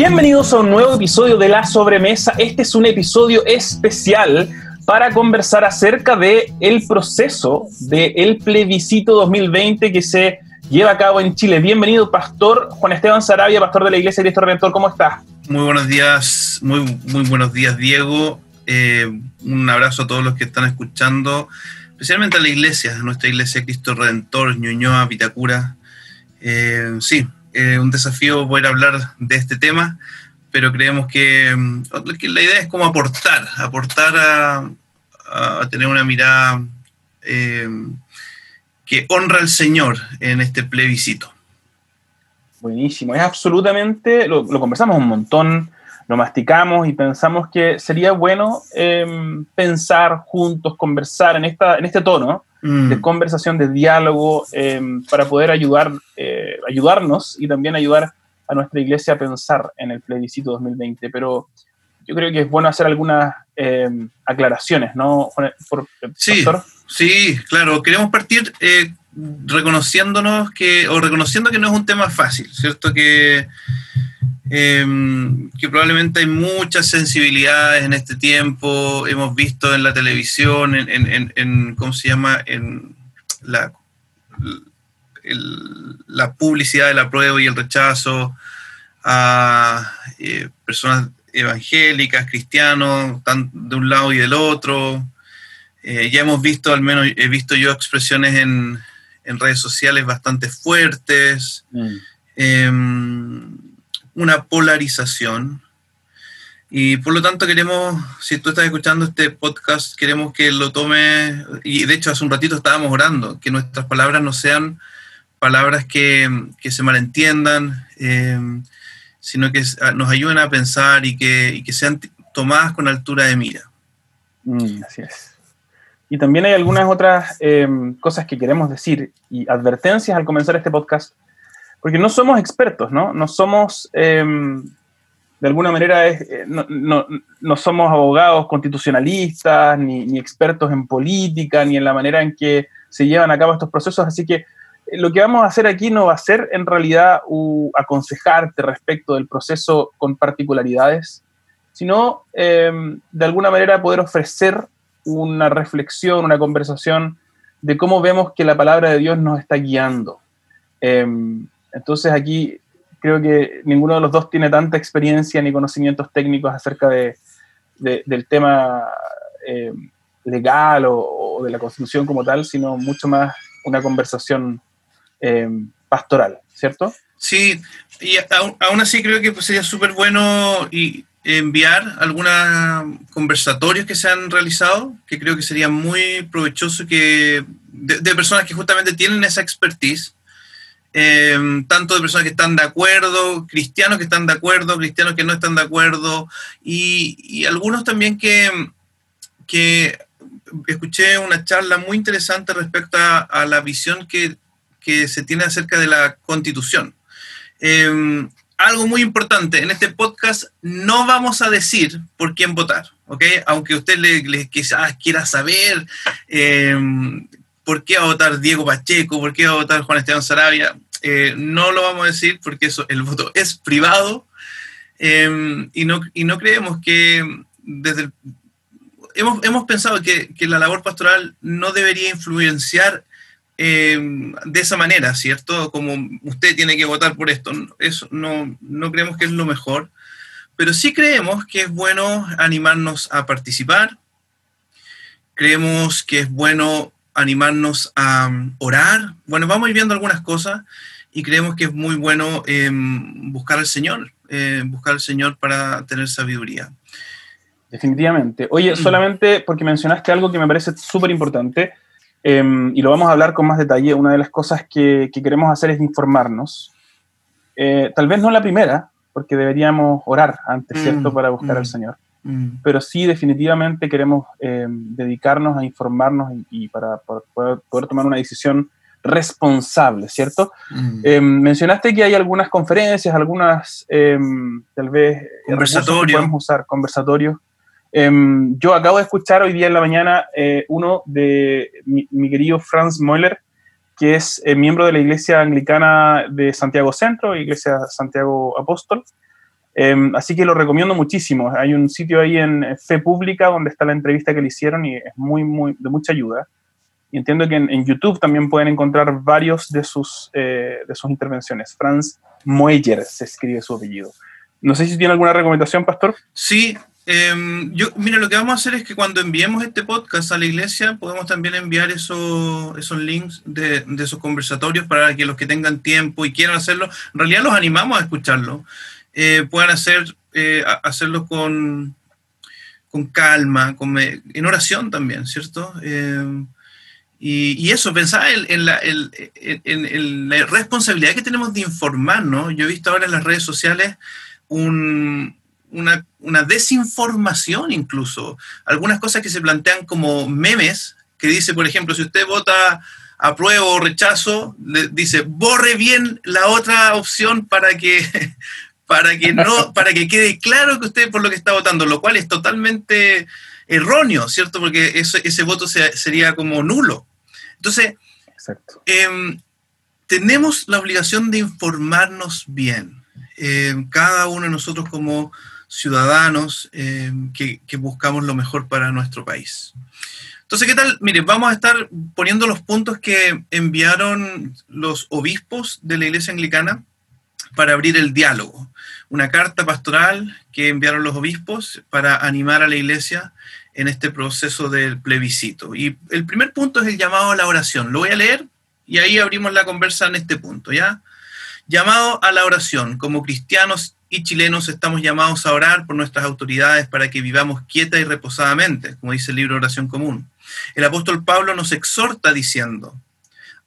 Bienvenidos a un nuevo episodio de La Sobremesa. Este es un episodio especial para conversar acerca de el proceso del plebiscito 2020 que se lleva a cabo en Chile. Bienvenido, Pastor Juan Esteban Sarabia, pastor de la Iglesia de Cristo Redentor. ¿Cómo está? Muy buenos días, muy, muy buenos días, Diego. Eh, un abrazo a todos los que están escuchando, especialmente a la iglesia, a nuestra iglesia Cristo Redentor, Ñuñoa, Vitacura. Eh, sí, eh, un desafío poder hablar de este tema, pero creemos que, mm, que la idea es como aportar, aportar a, a tener una mirada eh, que honra al Señor en este plebiscito. Buenísimo, es absolutamente, lo, conversamos un montón, lo masticamos y pensamos que sería bueno em, pensar juntos, conversar en, esta, en este tono mm. de conversación, de diálogo, em, para poder ayudar, eh, ayudarnos y también ayudar a nuestra iglesia a pensar en el plebiscito 2020. Pero yo creo que es bueno hacer algunas em, aclaraciones, ¿no, Por, sí, sí, claro. Queremos partir eh, reconociéndonos que, o reconociendo que no es un tema fácil, ¿cierto? Que, em, que probablemente hay muchas sensibilidades en este tiempo. Hemos visto en la televisión, en, ¿cómo se llama? En la, la publicidad del apruebo y el rechazo a eh, personas evangélicas, cristianos, de un lado y del otro. Eh, ya hemos visto, al menos he visto yo expresiones en, redes sociales bastante fuertes, mm. em, una polarización. Y por lo tanto queremos, si tú estás escuchando este podcast, queremos que lo tome, y de hecho hace un ratito estábamos orando, que nuestras palabras no sean palabras que, se malentiendan, em, sino que nos ayuden a pensar y que, sean tomadas con altura de mira. Mm, así es. Y también hay algunas otras em, cosas que queremos decir y advertencias al comenzar este podcast, porque no somos expertos, ¿no? No somos, em, de alguna manera, eh, no, somos abogados constitucionalistas, ni, ni expertos en política, ni en la manera en que se llevan a cabo estos procesos, así que lo que vamos a hacer aquí no va a ser en realidad aconsejarte respecto del proceso con particularidades, sino em, de alguna manera poder ofrecer una reflexión, una conversación de cómo vemos que la palabra de Dios nos está guiando. Em, entonces aquí creo que ninguno de los dos tiene tanta experiencia ni conocimientos técnicos acerca de, del tema em, legal o, o, de la constitución como tal, sino mucho más una conversación eh, pastoral, ¿cierto? Sí, y aún, así creo que pues, sería súper bueno y enviar algunos conversatorios que se han realizado, que creo que sería muy provechoso que de, personas que justamente tienen esa expertise, eh, tanto de personas que están de acuerdo, cristianos que están de acuerdo, cristianos que no están de acuerdo, y, algunos también que, que escuché una charla muy interesante respecto a la visión que que se tiene acerca de la constitución. Em, algo muy importante, en este podcast no vamos a decir por quién votar. Aunque usted le, quizás quiera saber em, por qué va a votar Diego Pacheco, por qué va a votar Juan Esteban Sarabia, eh, no lo vamos a decir porque eso, el voto es privado em, y, no, y no creemos que desde hemos, hemos pensado que, que la labor pastoral no debería influenciar Em, de esa manera, ¿cierto? Como usted tiene que votar por esto. Eso no, no creemos que es lo mejor, pero sí creemos que es bueno animarnos a participar, creemos que es bueno animarnos a um, orar. Bueno, vamos a ir viendo algunas cosas y creemos que es muy bueno em, buscar al Señor, eh, buscar al Señor para tener sabiduría. Definitivamente. Oye, mm. solamente porque mencionaste algo que me parece súper importante, Em, y lo vamos a hablar con más detalle, una de las cosas que, queremos hacer es informarnos. Eh, tal vez no la primera, porque deberíamos orar antes, mm, ¿cierto?, para buscar al mm, Señor. Mm. Pero sí, definitivamente queremos em, dedicarnos a informarnos y, para, poder, tomar una decisión responsable, ¿cierto? Em, mencionaste que hay algunas conferencias, algunas, tal vez, conversatorios. podemos usar, conversatorios Em, yo acabo de escuchar hoy día en la mañana eh, uno de mi, querido Franz Moeller, que es eh, miembro de la Iglesia Anglicana de Santiago Centro, Iglesia Santiago Apóstol, Em, así que lo recomiendo muchísimo. Hay un sitio ahí en Fe Pública donde está la entrevista que le hicieron y es muy, muy, de mucha ayuda. Y entiendo que en, YouTube también pueden encontrar varios de sus, eh, de sus intervenciones. Franz Moeller se escribe su apellido. No sé si tiene alguna recomendación, Pastor. Sí, em, yo, mira, lo que vamos a hacer es que cuando enviemos este podcast a la iglesia, podemos también enviar esos, esos links de, de esos conversatorios para que los que tengan tiempo y quieran hacerlo, en realidad los animamos a escucharlo, eh, puedan hacer, eh, hacerlo con, con calma, con, en oración también, ¿cierto? Em, y, eso, pensar en, la, la, responsabilidad que tenemos de informarnos. Yo he visto ahora en las redes sociales una, una, desinformación incluso. Algunas cosas que se plantean como memes, que dice, por ejemplo, si usted vota apruebo o rechazo, le dice, borre bien la otra opción para que, para que, no, para que quede claro que usted por lo que está votando, lo cual es totalmente erróneo, ¿cierto? Porque ese, ese voto sería como nulo. Entonces, em, tenemos la obligación de informarnos bien. Em, cada uno de nosotros como ciudadanos em, que, buscamos lo mejor para nuestro país. Entonces, ¿qué tal? Mire, vamos a estar poniendo los puntos que enviaron los obispos de la Iglesia Anglicana para abrir el diálogo. Una carta pastoral que enviaron los obispos para animar a la Iglesia en este proceso del plebiscito. Y el primer punto es el llamado a la oración. Lo voy a leer y ahí abrimos la conversa en este punto, ¿ya? Llamado a la oración. Como cristianos y chilenos estamos llamados a orar por nuestras autoridades para que vivamos quieta y reposadamente, como dice el libro Oración Común. El apóstol Pablo nos exhorta diciendo,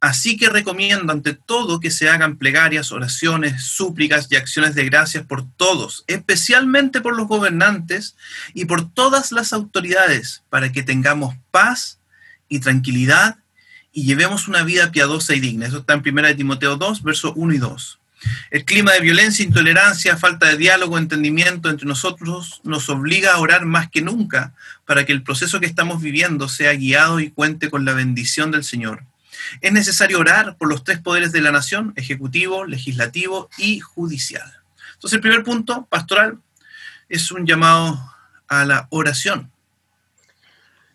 Así que recomiendo ante todo que se hagan plegarias, oraciones, súplicas y acciones de gracias por todos, especialmente por los gobernantes y por todas las autoridades, para que tengamos paz y tranquilidad y llevemos una vida piadosa y digna. Eso está en 1 Timoteo 2, versos 1 y 2. El clima de violencia, intolerancia, falta de diálogo, entendimiento entre nosotros nos obliga a orar más que nunca para que el proceso que estamos viviendo sea guiado y cuente con la bendición del Señor. Es necesario orar por los tres poderes de la nación, ejecutivo, legislativo y judicial. Entonces el primer punto, pastoral, es un llamado a la oración.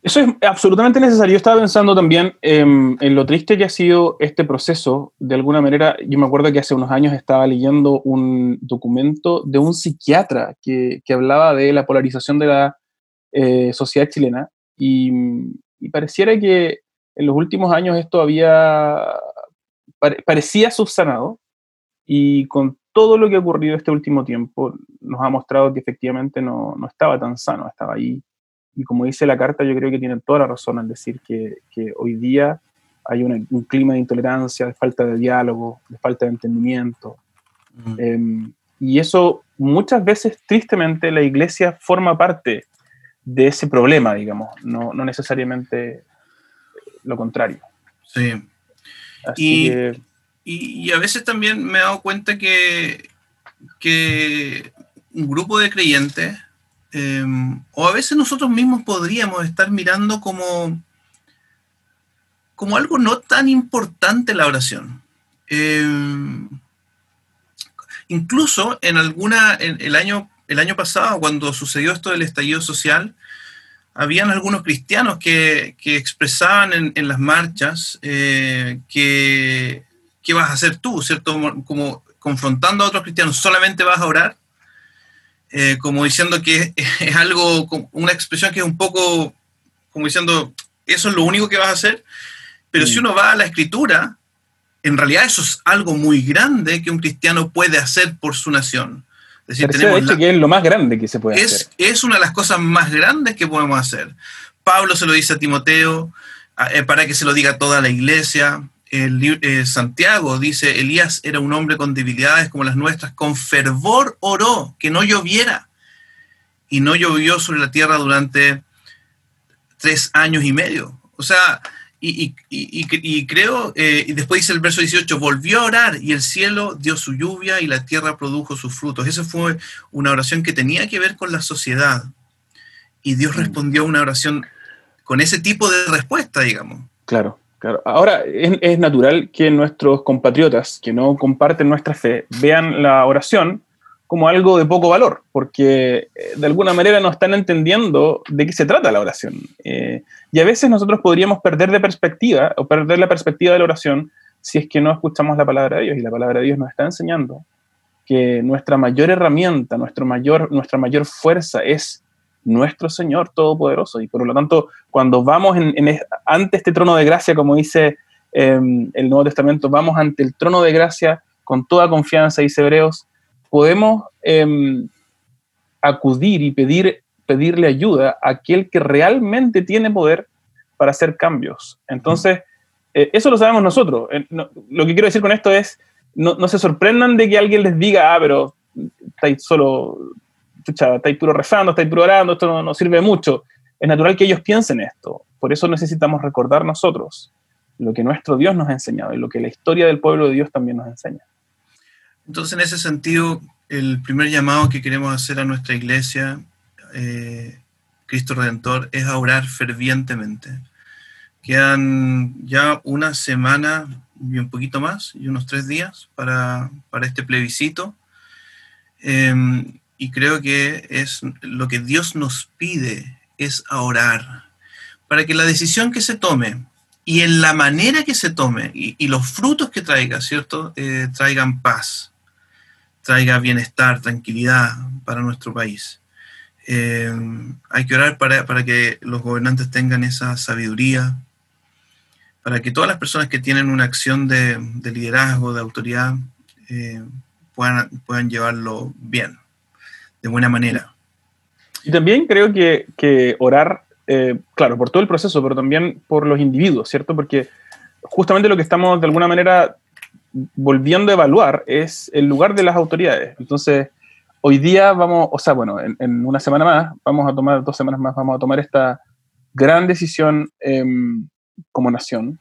Eso es absolutamente necesario. Yo estaba pensando también en lo triste que ha sido este proceso. De alguna manera, yo me acuerdo que hace unos años estaba leyendo un documento de un psiquiatra que, hablaba de la polarización de la eh, sociedad chilena y, pareciera que en los últimos años esto había, parecía subsanado y con todo lo que ha ocurrido este último tiempo nos ha mostrado que efectivamente no, no estaba tan sano, estaba ahí. Y como dice la carta, yo creo que tienen toda la razón al decir que, que hoy día hay un clima de intolerancia, de falta de diálogo, de falta de entendimiento. Em, y eso muchas veces, tristemente, la iglesia forma parte de ese problema, digamos, no, no necesariamente lo contrario. Sí. y, y, a veces también me he dado cuenta que, que un grupo de creyentes, em, o a veces nosotros mismos podríamos estar mirando como, como algo no tan importante la oración. Em, incluso en alguna, en el año, el año pasado, cuando sucedió esto del estallido social, habían algunos cristianos que, expresaban en, las marchas eh, que qué vas a hacer tú, ¿cierto? Como, confrontando a otros cristianos, solamente vas a orar, eh, como diciendo que es, algo, una expresión que es un poco, como diciendo, eso es lo único que vas a hacer, pero si mm. uno va a la escritura, en realidad eso es algo muy grande que un cristiano puede hacer por su nación. Es decir, tenemos que es lo más grande que se puede hacer. Es una de las cosas más grandes que podemos hacer. Pablo se lo dice a Timoteo eh, para que se lo diga a toda la iglesia. El, eh, Santiago dice, Elías era un hombre con debilidades como las nuestras, con fervor oró que no lloviera. Y no llovió sobre la tierra durante tres años y medio. O sea, y, creo, eh, y después dice el verso 18, volvió a orar y el cielo dio su lluvia y la tierra produjo sus frutos. Esa fue una oración que tenía que ver con la sociedad. Y Dios mm. respondió a una oración con ese tipo de respuesta, digamos. Claro, Ahora, es, es natural que nuestros compatriotas que no comparten nuestra fe vean la oración como algo de poco valor, porque eh, de alguna manera no están entendiendo de qué se trata la oración. Eh, y a veces nosotros podríamos perder de perspectiva o perder la perspectiva de la oración si es que no escuchamos la palabra de Dios. Y la palabra de Dios nos está enseñando que nuestra mayor herramienta, nuestro mayor, nuestra mayor fuerza es nuestro Señor Todopoderoso. Y por lo tanto, cuando vamos ante este trono de gracia, como dice em, el Nuevo Testamento, vamos ante el trono de gracia con toda confianza, dice Hebreos, podemos em, acudir y pedir, pedirle ayuda a aquel que realmente tiene poder para hacer cambios. Entonces, eh, eso lo sabemos nosotros. Eh, lo que quiero decir con esto es, no, se sorprendan de que alguien les diga, ah, pero estáis solo, estáis puro rezando, estáis puro orando, esto no, sirve mucho. Es natural que ellos piensen esto. Por eso necesitamos recordar nosotros lo que nuestro Dios nos ha enseñado y lo que la historia del pueblo de Dios también nos enseña. Entonces, en ese sentido, el primer llamado que queremos hacer a nuestra iglesia, eh, Cristo Redentor, es a orar fervientemente. Quedan ya una semana y un poquito más, y unos tres días para, este plebiscito. Em, y creo que es lo que Dios nos pide es orar para que la decisión que se tome y en la manera que se tome y, los frutos que traiga, ¿cierto? Eh, traigan paz, traiga bienestar, tranquilidad para nuestro país. Eh, hay que orar para, que los gobernantes tengan esa sabiduría, para que todas las personas que tienen una acción de, liderazgo, de autoridad, eh, puedan, puedan llevarlo bien, de buena manera. Y también creo que, orar, eh, claro, por todo el proceso, pero también por los individuos, ¿cierto? Porque justamente lo que estamos de alguna manera volviendo a evaluar es el lugar de las autoridades. Entonces, hoy día vamos, o sea, bueno, en, una semana más, vamos a tomar, dos semanas más, vamos a tomar esta gran decisión em, como nación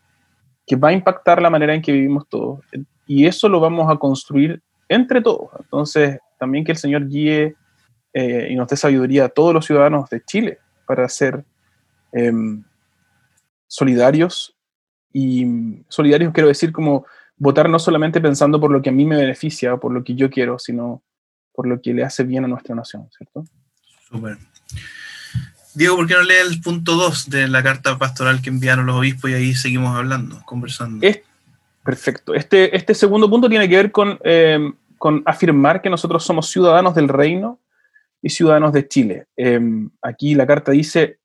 que va a impactar la manera en que vivimos todos. Y eso lo vamos a construir entre todos. Entonces, también que el Señor guíe eh, y nos dé sabiduría a todos los ciudadanos de Chile para ser em, solidarios. Y solidarios quiero decir como votar no solamente pensando por lo que a mí me beneficia por lo que yo quiero, sino por lo que le hace bien a nuestra nación, ¿cierto? Súper. Diego, ¿por qué no lee el punto 2 de la carta pastoral que enviaron los obispos y ahí seguimos hablando, conversando? Es, perfecto. Este, este segundo punto tiene que ver con, eh, con afirmar que nosotros somos ciudadanos del reino y ciudadanos de Chile. Eh, aquí la carta dice,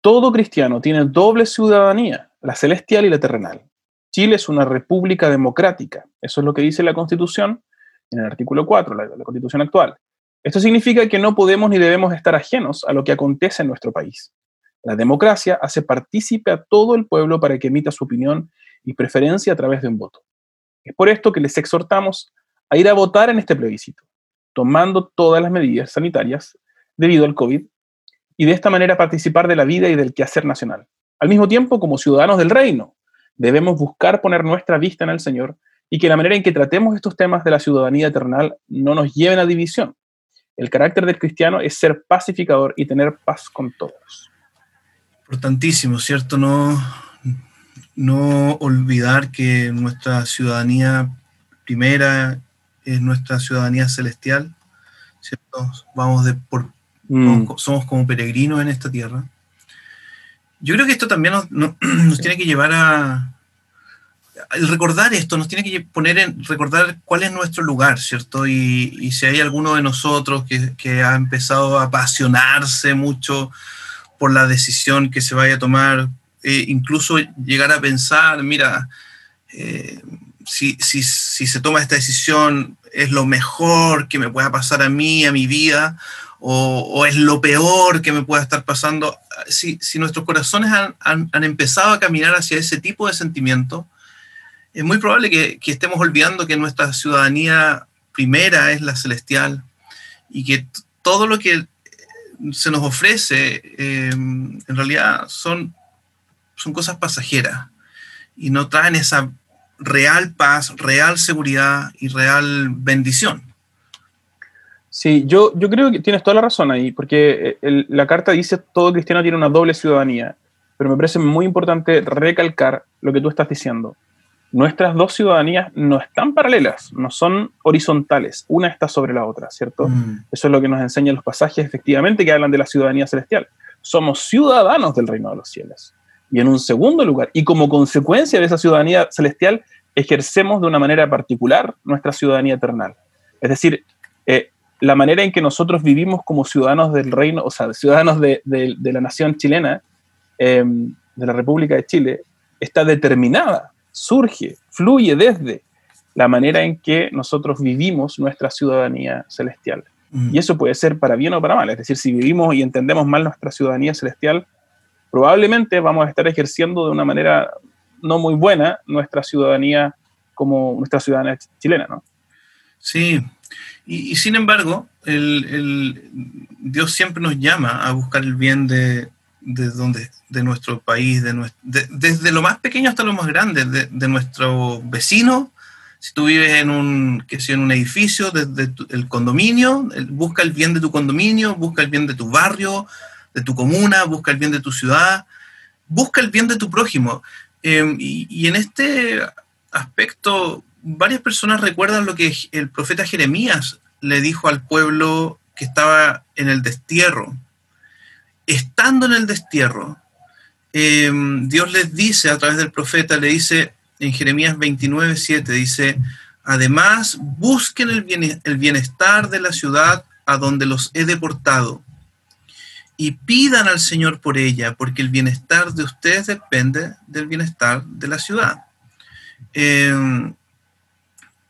todo cristiano tiene doble ciudadanía, la celestial y la terrenal. Chile es una república democrática. Eso es lo que dice la Constitución en el artículo 4, la, la Constitución actual. Esto significa que no podemos ni debemos estar ajenos a lo que acontece en nuestro país. La democracia hace partícipe a todo el pueblo para que emita su opinión y preferencia a través de un voto. Es por esto que les exhortamos a ir a votar en este plebiscito, tomando todas las medidas sanitarias debido al COVID y de esta manera participar de la vida y del quehacer nacional. Al mismo tiempo, como ciudadanos del reino, Debemos buscar poner nuestra vista en el Señor y que la manera en que tratemos estos temas de la ciudadanía eternal no nos lleven a división. El carácter del cristiano es ser pacificador y tener paz con todos. Importantísimo, ¿cierto? No, no olvidar que nuestra ciudadanía primera es nuestra ciudadanía celestial, ¿cierto? Vamos de por, mm. somos como peregrinos en esta tierra yo creo que esto también nos, tiene que llevar a, el recordar esto, nos tiene que poner en recordar cuál es nuestro lugar, ¿cierto? Y, si hay alguno de nosotros que, ha empezado a apasionarse mucho por la decisión que se vaya a tomar, eh, incluso llegar a pensar, mira, eh, si, si, si, se toma esta decisión es lo mejor que me pueda pasar a mí, a mi vida, o, es lo peor que me pueda estar pasando, si, nuestros corazones han, empezado a caminar hacia ese tipo de sentimiento, es muy probable que, estemos olvidando que nuestra ciudadanía primera es la celestial y que todo lo que se nos ofrece em, en realidad son, son cosas pasajeras y no traen esa real paz, real seguridad y real bendición. Sí, yo, yo creo que tienes toda la razón ahí, porque eh, la carta dice todo cristiano tiene una doble ciudadanía, pero me parece muy importante recalcar lo que tú estás diciendo. nuestras dos ciudadanías no están paralelas, no son horizontales, una está sobre la otra, ¿cierto? Mm. Eso es lo que nos enseñan los pasajes efectivamente que hablan de la ciudadanía celestial. Somos ciudadanos del reino de los cielos. Y en un segundo lugar, y como consecuencia de esa ciudadanía celestial, ejercemos de una manera particular nuestra ciudadanía eternal. Es decir, eh, la manera en que nosotros vivimos como ciudadanos del reino, o sea, ciudadanos de, la nación chilena, em, de la República de Chile, está determinada surge, fluye desde la manera en que nosotros vivimos nuestra ciudadanía celestial. Mm. Y eso puede ser para bien o para mal. Es decir, si vivimos y entendemos mal nuestra ciudadanía celestial, probablemente vamos a estar ejerciendo de una manera no muy buena nuestra ciudadanía como nuestra ciudadanía chilena, ¿no? Sí, y, sin embargo, el, Dios siempre nos llama a buscar el bien de, de, donde, de nuestro país, de, desde lo más pequeño hasta lo más grande, de, nuestro vecino. Si tú vives en un, que sea, en un edificio, desde el condominio, busca el bien de tu condominio, busca el bien de tu barrio, de tu comuna, busca el bien de tu ciudad, busca el bien de tu prójimo. Em, y, en este aspecto, varias personas recuerdan lo que el profeta Jeremías le dijo al pueblo que estaba en el destierro estando en el destierro, em, Dios les dice a través del profeta, le dice en Jeremías 29, 7, dice, además busquen el, el bienestar de la ciudad a donde los he deportado y pidan al Señor por ella, porque el bienestar de ustedes depende del bienestar de la ciudad. Em,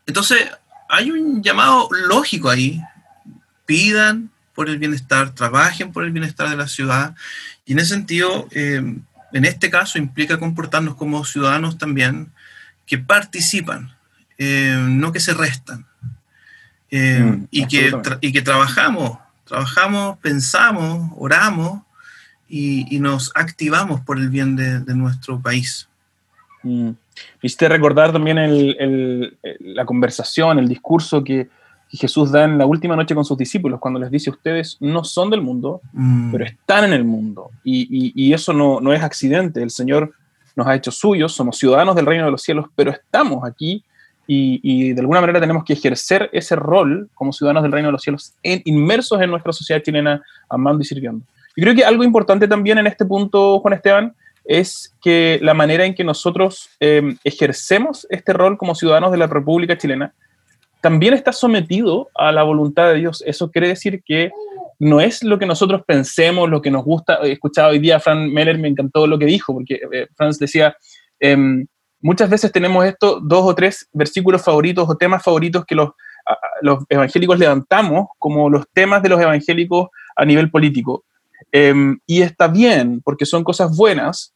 entonces, hay un llamado lógico ahí. Pidan, por el bienestar, trabajen por el bienestar de la ciudad. Y en ese sentido, eh, en este caso, implica comportarnos como ciudadanos también que participan, eh, no que se restan. Eh, mm, y, que y que trabajamos, trabajamos, pensamos, oramos y, nos activamos por el bien de, nuestro país. Mm. Viste recordar también la conversación, el discurso que, Jesús da en la última noche con sus discípulos, cuando les dice, ustedes no son del mundo, mm. pero están en el mundo. Y, eso no, no, es accidente, el Señor nos ha hecho suyos, somos ciudadanos del reino de los cielos, pero estamos aquí y, de alguna manera tenemos que ejercer ese rol como ciudadanos del reino de los cielos, inmersos en nuestra sociedad chilena, amando y sirviendo. Y creo que algo importante también en este punto, Juan Esteban, es que la manera en que nosotros eh, ejercemos este rol como ciudadanos de la República Chilena también está sometido a la voluntad de Dios. Eso quiere decir que no es lo que nosotros pensemos, lo que nos gusta. He escuchado hoy día a Frank Meller, me encantó lo que dijo, porque eh, Franz decía, em, muchas veces tenemos estos dos o tres versículos favoritos o temas favoritos que los, evangélicos levantamos como los temas de los evangélicos a nivel político. Em, y está bien, porque son cosas buenas,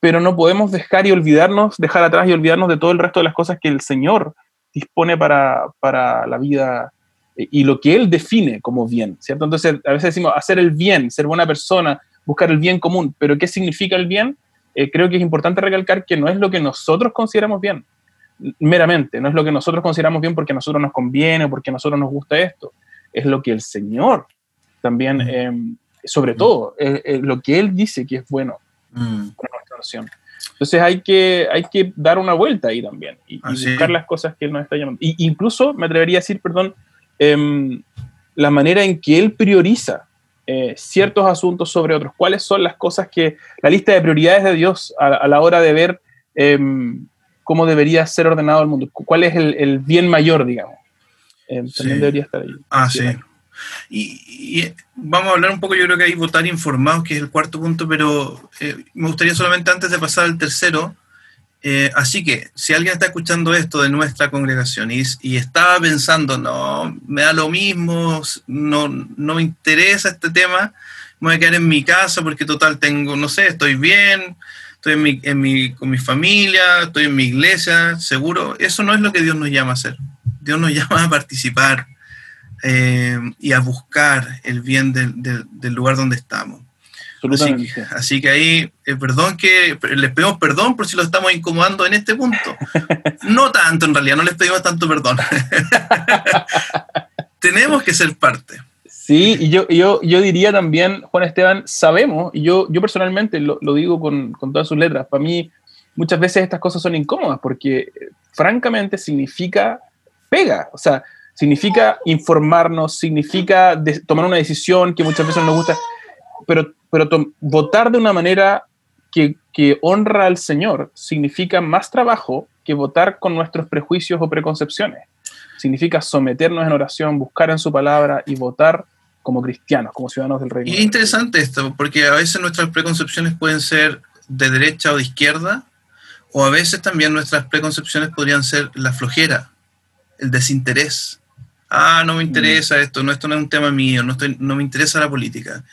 pero no podemos dejar y olvidarnos, dejar atrás y olvidarnos de todo el resto de las cosas que el Señor dispone para, para la vida y lo que él define como bien, ¿cierto? Entonces, a veces decimos hacer el bien, ser buena persona, buscar el bien común, pero ¿qué significa el bien? Eh, creo que es importante recalcar que no es lo que nosotros consideramos bien, meramente, no es lo que nosotros consideramos bien porque a nosotros nos conviene o porque a nosotros nos gusta esto, es lo que el Señor también, mm. em, sobre todo, es, lo que Él dice que es bueno mm. para nuestra nación. Entonces hay que, hay que dar una vuelta ahí también y, buscar las cosas que él nos está llamando. Y incluso me atrevería a decir, perdón, em, la manera en que él prioriza eh, ciertos asuntos sobre otros. ¿Cuáles son las cosas que, la lista de prioridades de Dios a, la hora de ver em, cómo debería ser ordenado el mundo? ¿Cuál es el, bien mayor, digamos? Em, también debería estar ahí. Ah, sí. Y, vamos a hablar un poco, yo creo que hay votar informados, que es el cuarto punto, pero eh, me gustaría solamente antes de pasar al tercero, eh, así que si alguien está escuchando esto de nuestra congregación y, y, estaba pensando, no, me da lo mismo, no, no me interesa este tema, me voy a quedar en mi casa porque total tengo, no sé, estoy bien, estoy en mi, con mi familia, estoy en mi iglesia, seguro, eso no es lo que Dios nos llama a hacer. Dios nos llama a participar, eh, y a buscar el bien del, lugar donde estamos. Así que, ahí, eh, perdón que les pedimos perdón por si lo estamos incomodando en este punto. No tanto, en realidad, no les pedimos tanto perdón. Tenemos que ser parte. Sí, y yo, yo, yo diría también, Juan Esteban, sabemos, y yo, yo personalmente lo, lo digo con, con, todas sus letras, para mí muchas veces estas cosas son incómodas porque francamente significa pega, o sea, significa informarnos, significa tomar una decisión que muchas veces nos gusta, pero, pero votar de una manera que, que honra al Señor significa más trabajo que votar con nuestros prejuicios o preconcepciones. Significa someternos en oración, buscar en su palabra y votar como cristianos, como ciudadanos del reino. Y es interesante esto, porque a veces nuestras preconcepciones pueden ser de derecha o de izquierda, o a veces también nuestras preconcepciones podrían ser la flojera, el desinterés. Ah, no me mm. interesa esto, no, esto no es un tema mío, no, estoy, no me interesa la política.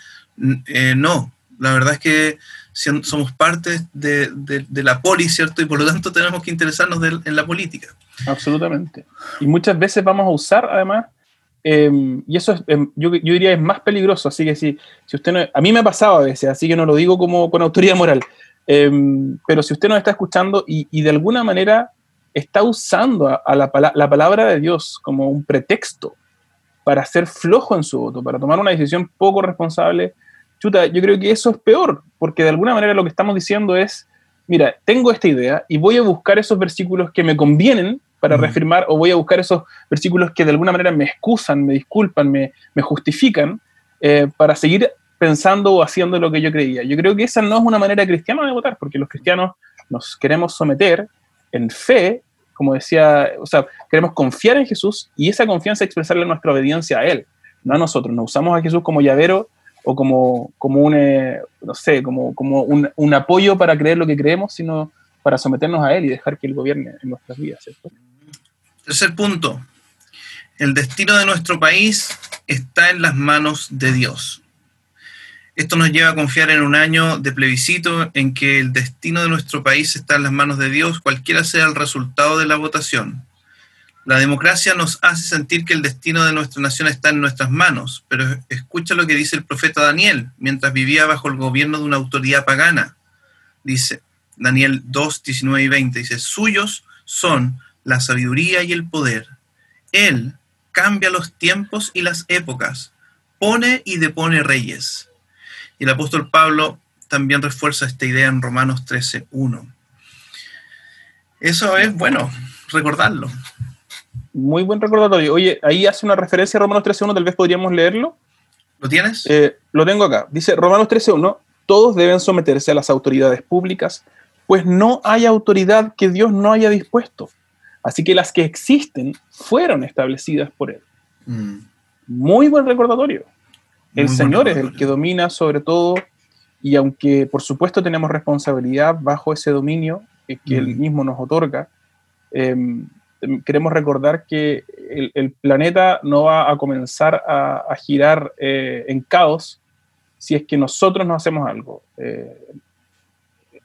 Eh, no, la verdad es que somos parte de, la poli, ¿cierto? Y por lo tanto tenemos que interesarnos en la política. Absolutamente. Y muchas veces vamos a usar, además, em, y eso es, em, yo, yo, diría es más peligroso, así que si, si usted no, a mí me ha pasado a veces, así que no lo digo como con autoridad moral, em, pero si usted nos está escuchando y, de alguna manera está usando a, la, la, palabra de Dios como un pretexto para ser flojo en su voto, para tomar una decisión poco responsable, chuta, yo creo que eso es peor, porque de alguna manera lo que estamos diciendo es, mira, tengo esta idea y voy a buscar esos versículos que me convienen para reafirmar, o voy a buscar esos versículos que de alguna manera me excusan, me disculpan, me, me justifican, eh, para seguir pensando o haciendo lo que yo creía. Yo creo que esa no es una manera cristiana de votar, porque los cristianos nos queremos someter en fe, como decía, o sea, queremos confiar en Jesús y esa confianza expresarle nuestra obediencia a Él, no a nosotros. No usamos a Jesús como llavero o como, como un, eh, no sé, como, como un, un, apoyo para creer lo que creemos, sino para someternos a Él y dejar que Él gobierne en nuestras vidas. Tercer punto, el destino de nuestro país está en las manos de Dios. Esto nos lleva a confiar en un año de plebiscito en que el destino de nuestro país está en las manos de Dios, cualquiera sea el resultado de la votación. La democracia nos hace sentir que el destino de nuestra nación está en nuestras manos, pero escucha lo que dice el profeta Daniel mientras vivía bajo el gobierno de una autoridad pagana. Dice Daniel 2, 19 y 20, dice, suyos son la sabiduría y el poder. Él cambia los tiempos y las épocas, pone y depone reyes. Y el apóstol Pablo también refuerza esta idea en Romanos 13, 1. Eso es bueno, recordarlo. Muy buen recordatorio. Oye, ahí hace una referencia a Romanos 13.1, tal vez podríamos leerlo. ¿Lo tienes? Eh, lo tengo acá. Dice Romanos 13.1, todos deben someterse a las autoridades públicas, pues no hay autoridad que Dios no haya dispuesto. Así que las que existen fueron establecidas por Él. Mm. Muy buen recordatorio. El Señor es el que domina sobre todo y aunque por supuesto tenemos responsabilidad bajo ese dominio que, Él mm. mismo nos otorga, eh, queremos recordar que el, planeta no va a comenzar a, girar eh, en caos si es que nosotros no hacemos algo. Eh,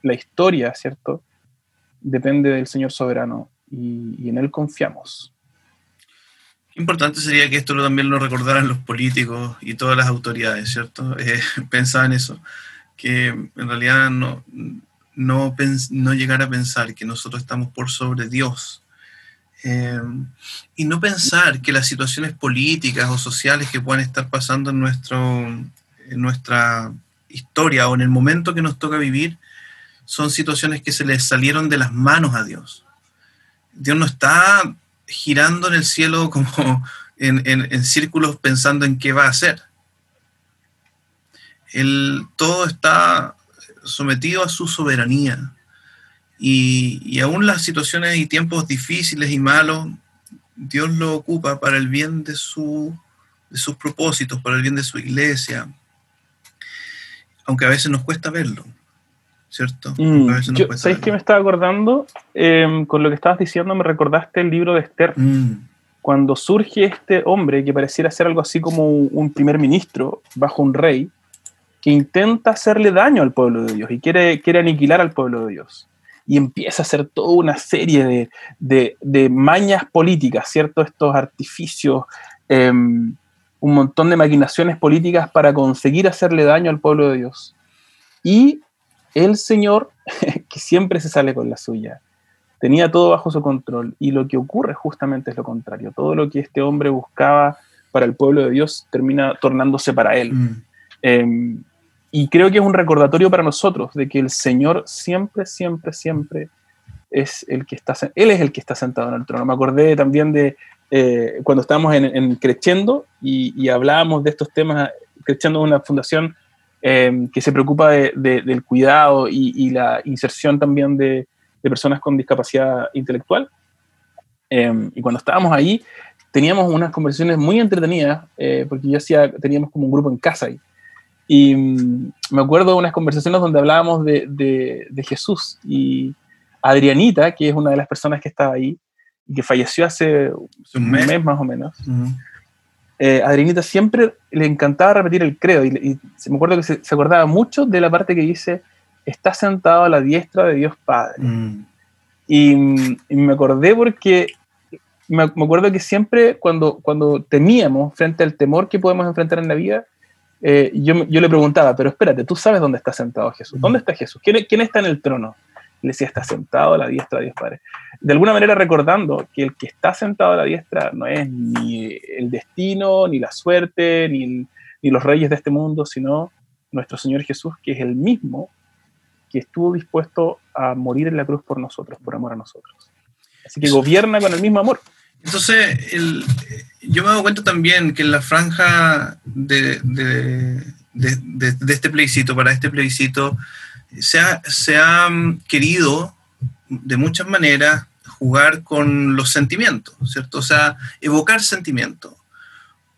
la historia, ¿cierto? Depende del Señor soberano y, en Él confiamos. Importante sería que esto también lo recordaran los políticos y todas las autoridades, ¿cierto? Eh, pensaba en eso, que en realidad no, no, no llegar a pensar que nosotros estamos por sobre Dios, eh, y no pensar que las situaciones políticas o sociales que puedan estar pasando en, nuestro, en nuestra historia o en el momento que nos toca vivir son situaciones que se les salieron de las manos a Dios. Dios no está girando en el cielo como en, en, círculos pensando en qué va a hacer. Él, todo está sometido a su soberanía. Y, aún las situaciones y tiempos difíciles y malos, Dios lo ocupa para el bien de, su, de sus propósitos, para el bien de su iglesia, aunque a veces nos cuesta verlo, ¿cierto? Mm, ¿Sabéis que me estaba acordando? Em, con lo que estabas diciendo me recordaste el libro de Esther. Mm. Cuando surge este hombre que pareciera ser algo así como un primer ministro bajo un rey, que intenta hacerle daño al pueblo de Dios y quiere, quiere aniquilar al pueblo de Dios y empieza a hacer toda una serie de, mañas políticas, ¿cierto? Estos artificios, em, un montón de maquinaciones políticas para conseguir hacerle daño al pueblo de Dios. Y el Señor, que siempre se sale con la suya, tenía todo bajo su control y lo que ocurre justamente es lo contrario. Todo lo que este hombre buscaba para el pueblo de Dios termina tornándose para él. Mm. Em, y creo que es un recordatorio para nosotros de que el Señor siempre, siempre, siempre es el que está, Él es el que está sentado en el trono. Me acordé también de eh, cuando estábamos en, en Creciendo y, hablábamos de estos temas, Creciendo es una fundación eh, que se preocupa del cuidado y, la inserción también de, personas con discapacidad intelectual. Eh, y cuando estábamos ahí, teníamos unas conversaciones muy entretenidas, porque yo teníamos como un grupo en casa ahí. Y mm, me acuerdo de unas conversaciones donde hablábamos de, de, Jesús y Adrianita, que es una de las personas que estaba ahí y que falleció hace un mes, más o menos. Eh, Adrianita siempre le encantaba repetir el credo y, me acuerdo que se, acordaba mucho de la parte que dice, está sentado a la diestra de Dios Padre. Mm. Y, me acordé porque me, acuerdo que siempre cuando, cuando temíamos frente al temor que podemos enfrentar en la vida, eh, yo, le preguntaba, pero espérate, tú sabes dónde está sentado Jesús. ¿Dónde está Jesús? ¿Quién, está en el trono? le decía, está sentado a la diestra de Dios Padre. De alguna manera recordando que el que está sentado a la diestra no es ni el destino, ni la suerte, ni, ni los reyes de este mundo, sino nuestro Señor Jesús, que es el mismo que estuvo dispuesto a morir en la cruz por nosotros, por amor a nosotros. Así que gobierna con el mismo amor. Entonces, el, yo me doy cuenta también que en la franja de, este plebiscito, para este plebiscito, se ha, mm, querido de muchas maneras jugar con los sentimientos, ¿cierto? O sea, evocar sentimientos.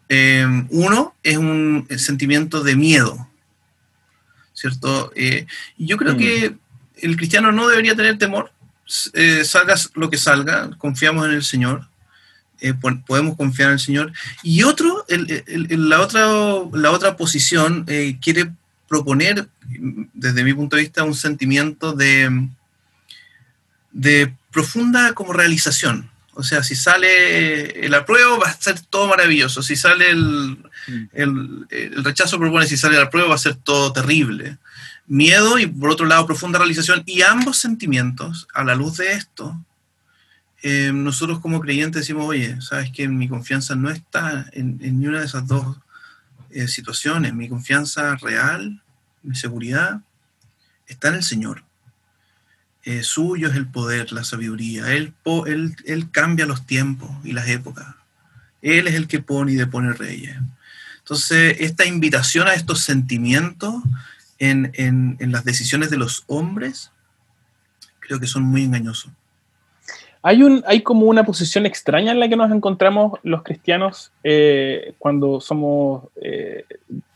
Eh, uno es un sentimiento de miedo, ¿cierto? Eh, yo creo mm. que el cristiano no debería tener temor, eh, salga lo que salga, confiamos en el Señor. Eh, podemos confiar en el Señor. Y otro, la, otra, la otra posición eh, quiere proponer, desde mi punto de vista, un sentimiento de, de profunda como realización. O sea, si sale el apruebo va a ser todo maravilloso. Si sale el, mm. el, el rechazo propone, si sale el apruebo va a ser todo terrible. Miedo y por otro lado profunda realización. Y ambos sentimientos, a la luz de esto, eh, nosotros como creyentes decimos, oye, sabes que mi confianza no está en, ni una de esas dos eh, situaciones. Mi confianza real, mi seguridad, está en el Señor. Eh, suyo es el poder, la sabiduría. Él, él, él, cambia los tiempos y las épocas. Él es el que pone y depone reyes. Entonces, esta invitación a estos sentimientos en, en, en las decisiones de los hombres, creo que son muy engañosos. Hay, un, hay como una posición extraña en la que nos encontramos los cristianos eh, cuando somos, eh,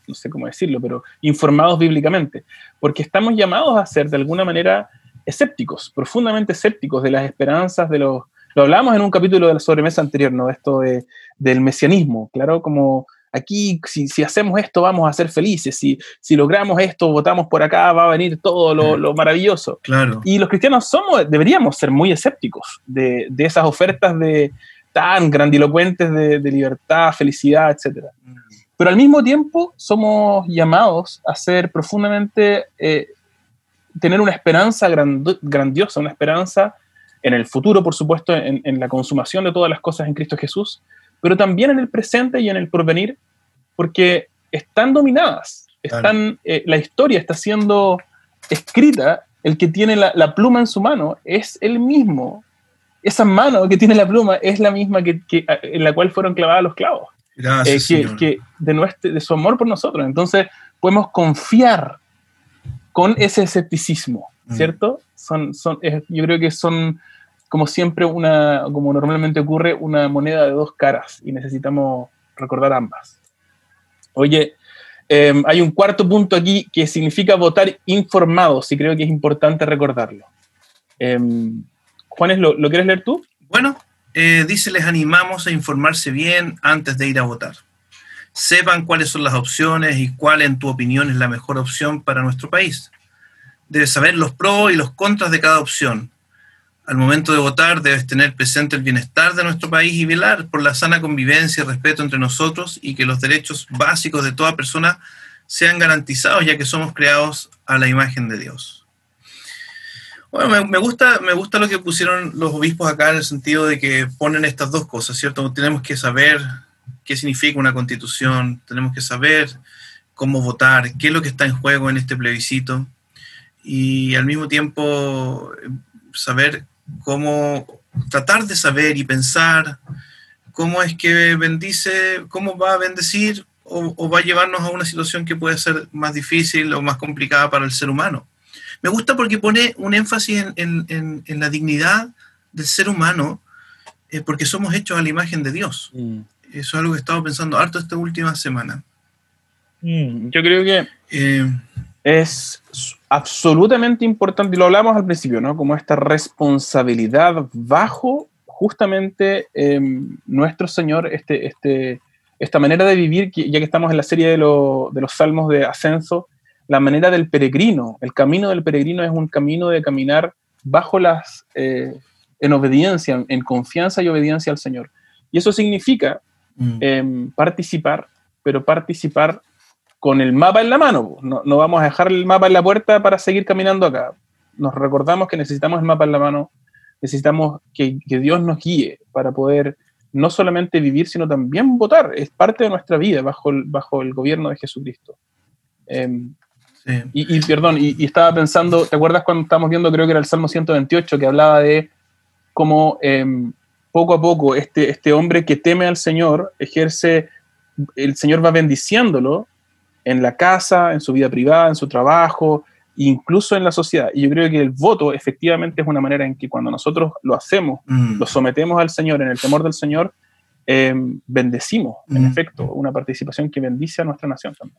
no sé cómo decirlo, pero informados bíblicamente, porque estamos llamados a ser de alguna manera escépticos, profundamente escépticos de las esperanzas de los... Lo hablamos en un capítulo de la sobremesa anterior, ¿no? Esto de, del mesianismo, claro, como aquí si, si, hacemos esto vamos a ser felices, si, si logramos esto, votamos por acá, va a venir todo lo, lo maravilloso. Claro. Y los cristianos somos, deberíamos ser muy escépticos de, de esas ofertas de, tan grandilocuentes de, de libertad, felicidad, etc. Mm. Pero al mismo tiempo somos llamados a ser profundamente, eh, tener una esperanza grandiosa, una esperanza en el futuro, por supuesto, en, en la consumación de todas las cosas en Cristo Jesús, pero también en el presente y en el porvenir, porque están dominadas, están, eh, la historia está siendo escrita, el que tiene la, pluma en su mano es el mismo, esa mano que tiene la pluma es la misma que, en la cual fueron clavados los clavos. Gracias, eh, que, de, nuestro, de su amor por nosotros. Entonces podemos confiar con ese escepticismo, mm. ¿cierto? Son, son, yo creo que son como siempre, una, como normalmente ocurre, una moneda de dos caras y necesitamos recordar ambas. Oye, em, hay un cuarto punto aquí que significa votar informados y creo que es importante recordarlo. Em, Juanes, ¿lo, ¿lo, quieres leer tú? Bueno, eh, dice, les animamos a informarse bien antes de ir a votar. Sepan cuáles son las opciones y cuál en tu opinión es la mejor opción para nuestro país. Debes saber los pros y los contras de cada opción al momento de votar debes tener presente el bienestar de nuestro país y velar por la sana convivencia y respeto entre nosotros y que los derechos básicos de toda persona sean garantizados ya que somos creados a la imagen de Dios. Bueno, me, gusta, me gusta lo que pusieron los obispos acá en el sentido de que ponen estas dos cosas, ¿cierto? Tenemos que saber qué significa una constitución, tenemos que saber cómo votar, qué es lo que está en juego en este plebiscito y al mismo tiempo saber cómo tratar de saber y pensar cómo es que bendice, cómo va a bendecir o, va a llevarnos a una situación que puede ser más difícil o más complicada para el ser humano. Me gusta porque pone un énfasis en, la dignidad del ser humano, eh, porque somos hechos a la imagen de Dios. Mm. Eso es algo que he estado pensando harto esta última semana. Mm, yo creo que eh, es absolutamente importante, y lo hablamos al principio, ¿no? Como esta responsabilidad bajo justamente em, nuestro Señor, este, este, esta manera de vivir, ya que estamos en la serie de, de, los salmos de ascenso, la manera del peregrino, el camino del peregrino es un camino de caminar bajo las, eh, en obediencia, en confianza y obediencia al Señor. Y eso significa mm. em, participar, pero participar con el mapa en la mano. No, no, vamos a dejar el mapa en la puerta para seguir caminando acá. Nos recordamos que necesitamos el mapa en la mano, necesitamos que, que Dios nos guíe para poder no solamente vivir, sino también votar. Es parte de nuestra vida bajo el, bajo el gobierno de Jesucristo. Em, y, perdón, y, estaba pensando, ¿te acuerdas cuando estábamos viendo, creo que era el Salmo 128, que hablaba de cómo em, poco a poco este, este hombre que teme al Señor ejerce, el Señor va bendiciéndolo en la casa, en su vida privada, en su trabajo, incluso en la sociedad. Y yo creo que el voto efectivamente es una manera en que cuando nosotros lo hacemos, mm. lo sometemos al Señor en el temor del Señor, em, bendecimos, en mm. efecto, una participación que bendice a nuestra nación también.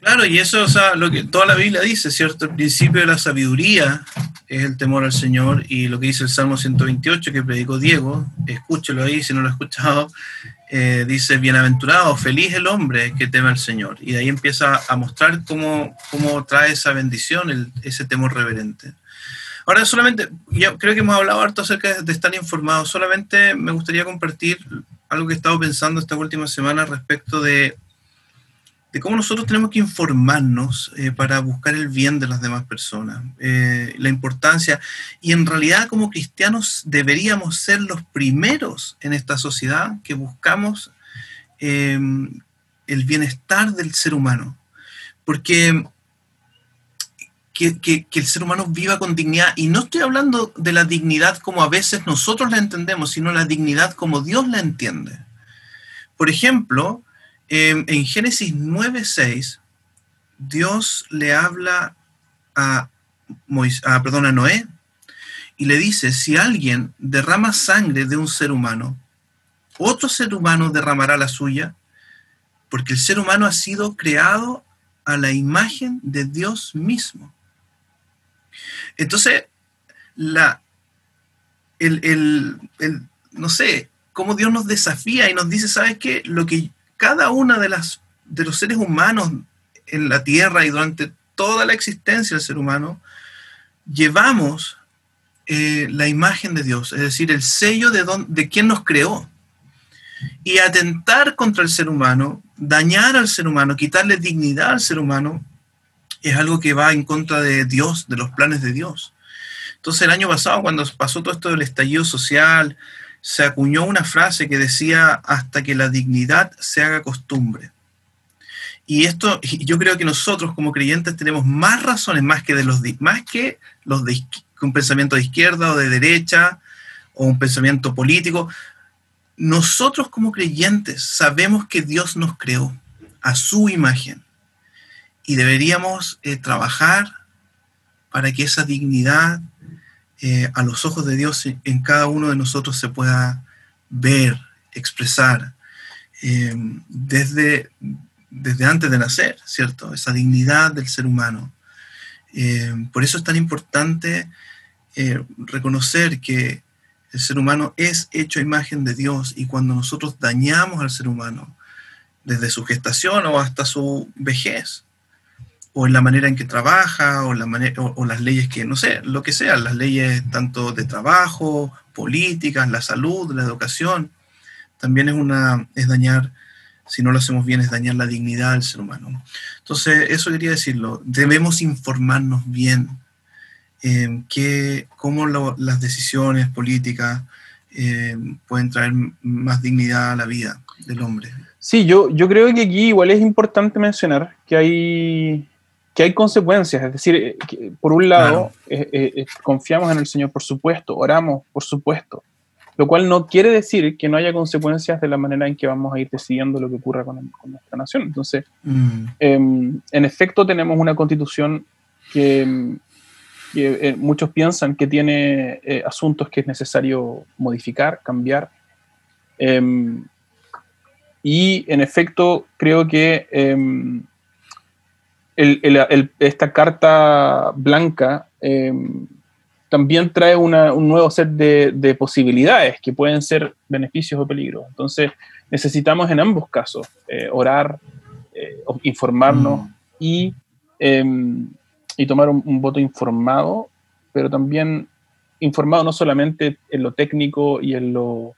Claro, y eso, o sea, lo que toda la Biblia dice, ¿cierto? El principio de la sabiduría es el temor al Señor y lo que dice el Salmo 128 que predicó Diego, escúchelo ahí si no lo ha escuchado, eh, dice, bienaventurado, feliz el hombre que teme al Señor. Y de ahí empieza a mostrar cómo, cómo trae esa bendición, ese temor reverente. Ahora solamente, yo creo que hemos hablado harto acerca de estar informados, solamente me gustaría compartir algo que he estado pensando esta última semana respecto de de cómo nosotros tenemos que informarnos eh, para buscar el bien de las demás personas, eh, la importancia, y en realidad como cristianos deberíamos ser los primeros en esta sociedad que buscamos em, el bienestar del ser humano, porque que, que, el ser humano viva con dignidad, y no estoy hablando de la dignidad como a veces nosotros la entendemos, sino la dignidad como Dios la entiende. Por ejemplo, en Génesis 9.6, Dios le habla a, a, perdón, a Noé y le dice, si alguien derrama sangre de un ser humano, otro ser humano derramará la suya, porque el ser humano ha sido creado a la imagen de Dios mismo. Entonces, la, el, no sé, cómo Dios nos desafía y nos dice, ¿sabes qué? Lo que cada una de las de los seres humanos en la Tierra y durante toda la existencia del ser humano, llevamos eh, la imagen de Dios, es decir, el sello de, de quien nos creó. Y atentar contra el ser humano, dañar al ser humano, quitarle dignidad al ser humano, es algo que va en contra de Dios, de los planes de Dios. Entonces el año pasado, cuando pasó todo esto del estallido social, se acuñó una frase que decía hasta que la dignidad se haga costumbre. Y esto, yo creo que nosotros como creyentes tenemos más razones, más que, de los, más que los de un pensamiento de izquierda o de derecha o un pensamiento político. Nosotros como creyentes sabemos que Dios nos creó a su imagen y deberíamos eh, trabajar para que esa dignidad eh, a los ojos de Dios en cada uno de nosotros se pueda ver, expresar, eh, desde, desde antes de nacer, ¿cierto? Esa dignidad del ser humano. Eh, por eso es tan importante reconocer que el ser humano es hecho a imagen de Dios y cuando nosotros dañamos al ser humano, desde su gestación o hasta su vejez, o en la manera en que trabaja, o, la manera, o, las leyes que, no sé, lo que sea, las leyes tanto de trabajo, políticas, la salud, la educación, también es, una, es dañar, si no lo hacemos bien, es dañar la dignidad del ser humano. Entonces, eso quería decirlo, debemos informarnos bien en que, cómo las decisiones políticas eh, pueden traer más dignidad a la vida del hombre. Sí, yo, yo creo que aquí igual es importante mencionar que hay, que hay consecuencias. Es decir, eh, por un lado, eh, eh, confiamos en el Señor, por supuesto, oramos, por supuesto, lo cual no quiere decir que no haya consecuencias de la manera en que vamos a ir decidiendo lo que ocurra con, nuestra nación. Entonces, mm. em, en efecto, tenemos una constitución que, muchos piensan que tiene asuntos que es necesario modificar, cambiar. Em, y en efecto, creo que em, esta carta blanca em, también trae un nuevo set de, posibilidades que pueden ser beneficios o peligros. Entonces, necesitamos en ambos casos eh, orar, eh, informarnos mm. y, em, y, tomar un, voto informado, pero también informado no solamente en lo técnico y en lo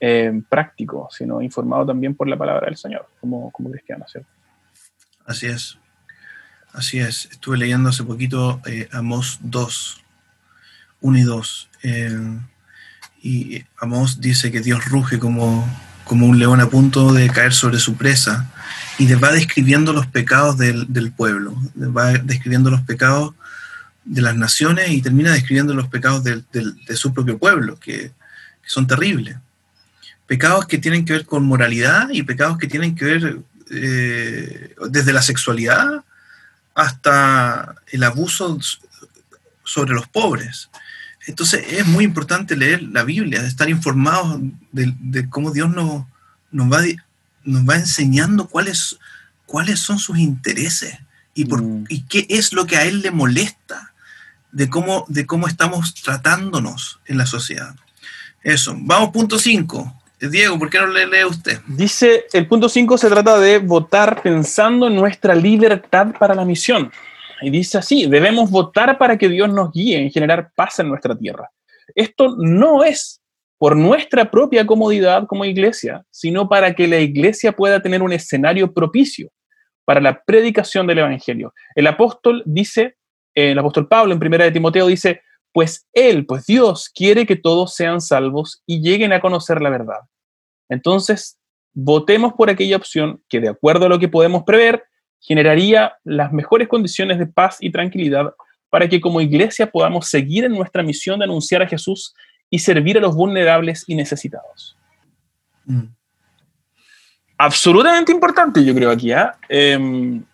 eh, práctico, sino informado también por la palabra del Señor, como, como cristiano, ¿cierto? Así es. Así es. Estuve leyendo hace poquito eh, Amos 2, 1 y 2. Eh, y Amos dice que Dios ruge como, como un león a punto de caer sobre su presa y va describiendo los pecados del, del pueblo, va describiendo los pecados de las naciones y termina describiendo los pecados de su propio pueblo, que, que son terribles pecados que tienen que ver con moralidad y pecados que tienen que ver eh, desde la sexualidad hasta el abuso sobre los pobres. Entonces es muy importante leer la Biblia, estar informados de, cómo Dios nos, nos, va, nos va enseñando cuáles, cuáles son sus intereses y, por, mm. y qué es lo que a Él le molesta de cómo, de cómo estamos tratándonos en la sociedad. Eso. Vamos, punto 5. Diego, ¿por qué no le lee usted? Dice, el punto 5 se trata de votar pensando en nuestra libertad para la misión. Y dice así, debemos votar para que Dios nos guíe en generar paz en nuestra tierra. Esto no es por nuestra propia comodidad como iglesia, sino para que la iglesia pueda tener un escenario propicio para la predicación del Evangelio. El apóstol dice, el apóstol Pablo en primera de Timoteo dice, pues Él, pues Dios quiere que todos sean salvos y lleguen a conocer la verdad. Entonces, votemos por aquella opción que, de acuerdo a lo que podemos prever, generaría las mejores condiciones de paz y tranquilidad para que como iglesia podamos seguir en nuestra misión de anunciar a Jesús y servir a los vulnerables y necesitados. Mm. Absolutamente importante, yo creo, aquí. ¿ah? Em,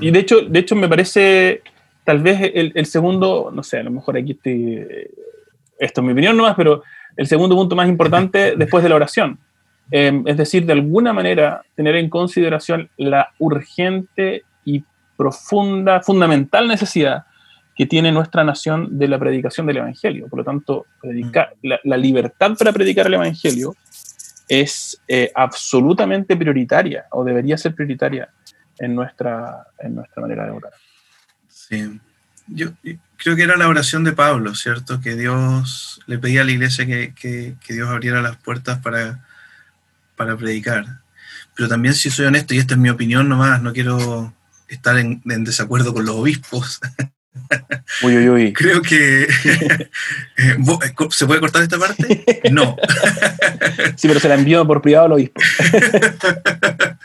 y de hecho, de hecho, me parece tal vez el, segundo, no sé, a lo mejor aquí estoy, esto es mi opinión nomás, pero el segundo punto más importante después de la oración. Em, es decir, de alguna manera tener en consideración la urgente y profunda, fundamental necesidad que tiene nuestra nación de la predicación del Evangelio. Por lo tanto, predicar, mm. la, libertad para predicar el Evangelio es eh, absolutamente prioritaria o debería ser prioritaria en nuestra, en nuestra manera de votar. Sí. Yo creo que era la oración de Pablo, ¿cierto? Que Dios le pedía a la iglesia que, Dios abriera las puertas para, para predicar. Pero también, si soy honesto, y esta es mi opinión nomás, no quiero estar en, desacuerdo con los obispos. Uy, uy, uy. Creo que. Eh, ¿Se puede cortar esta parte? No. sí, pero se la envió por privado al obispo.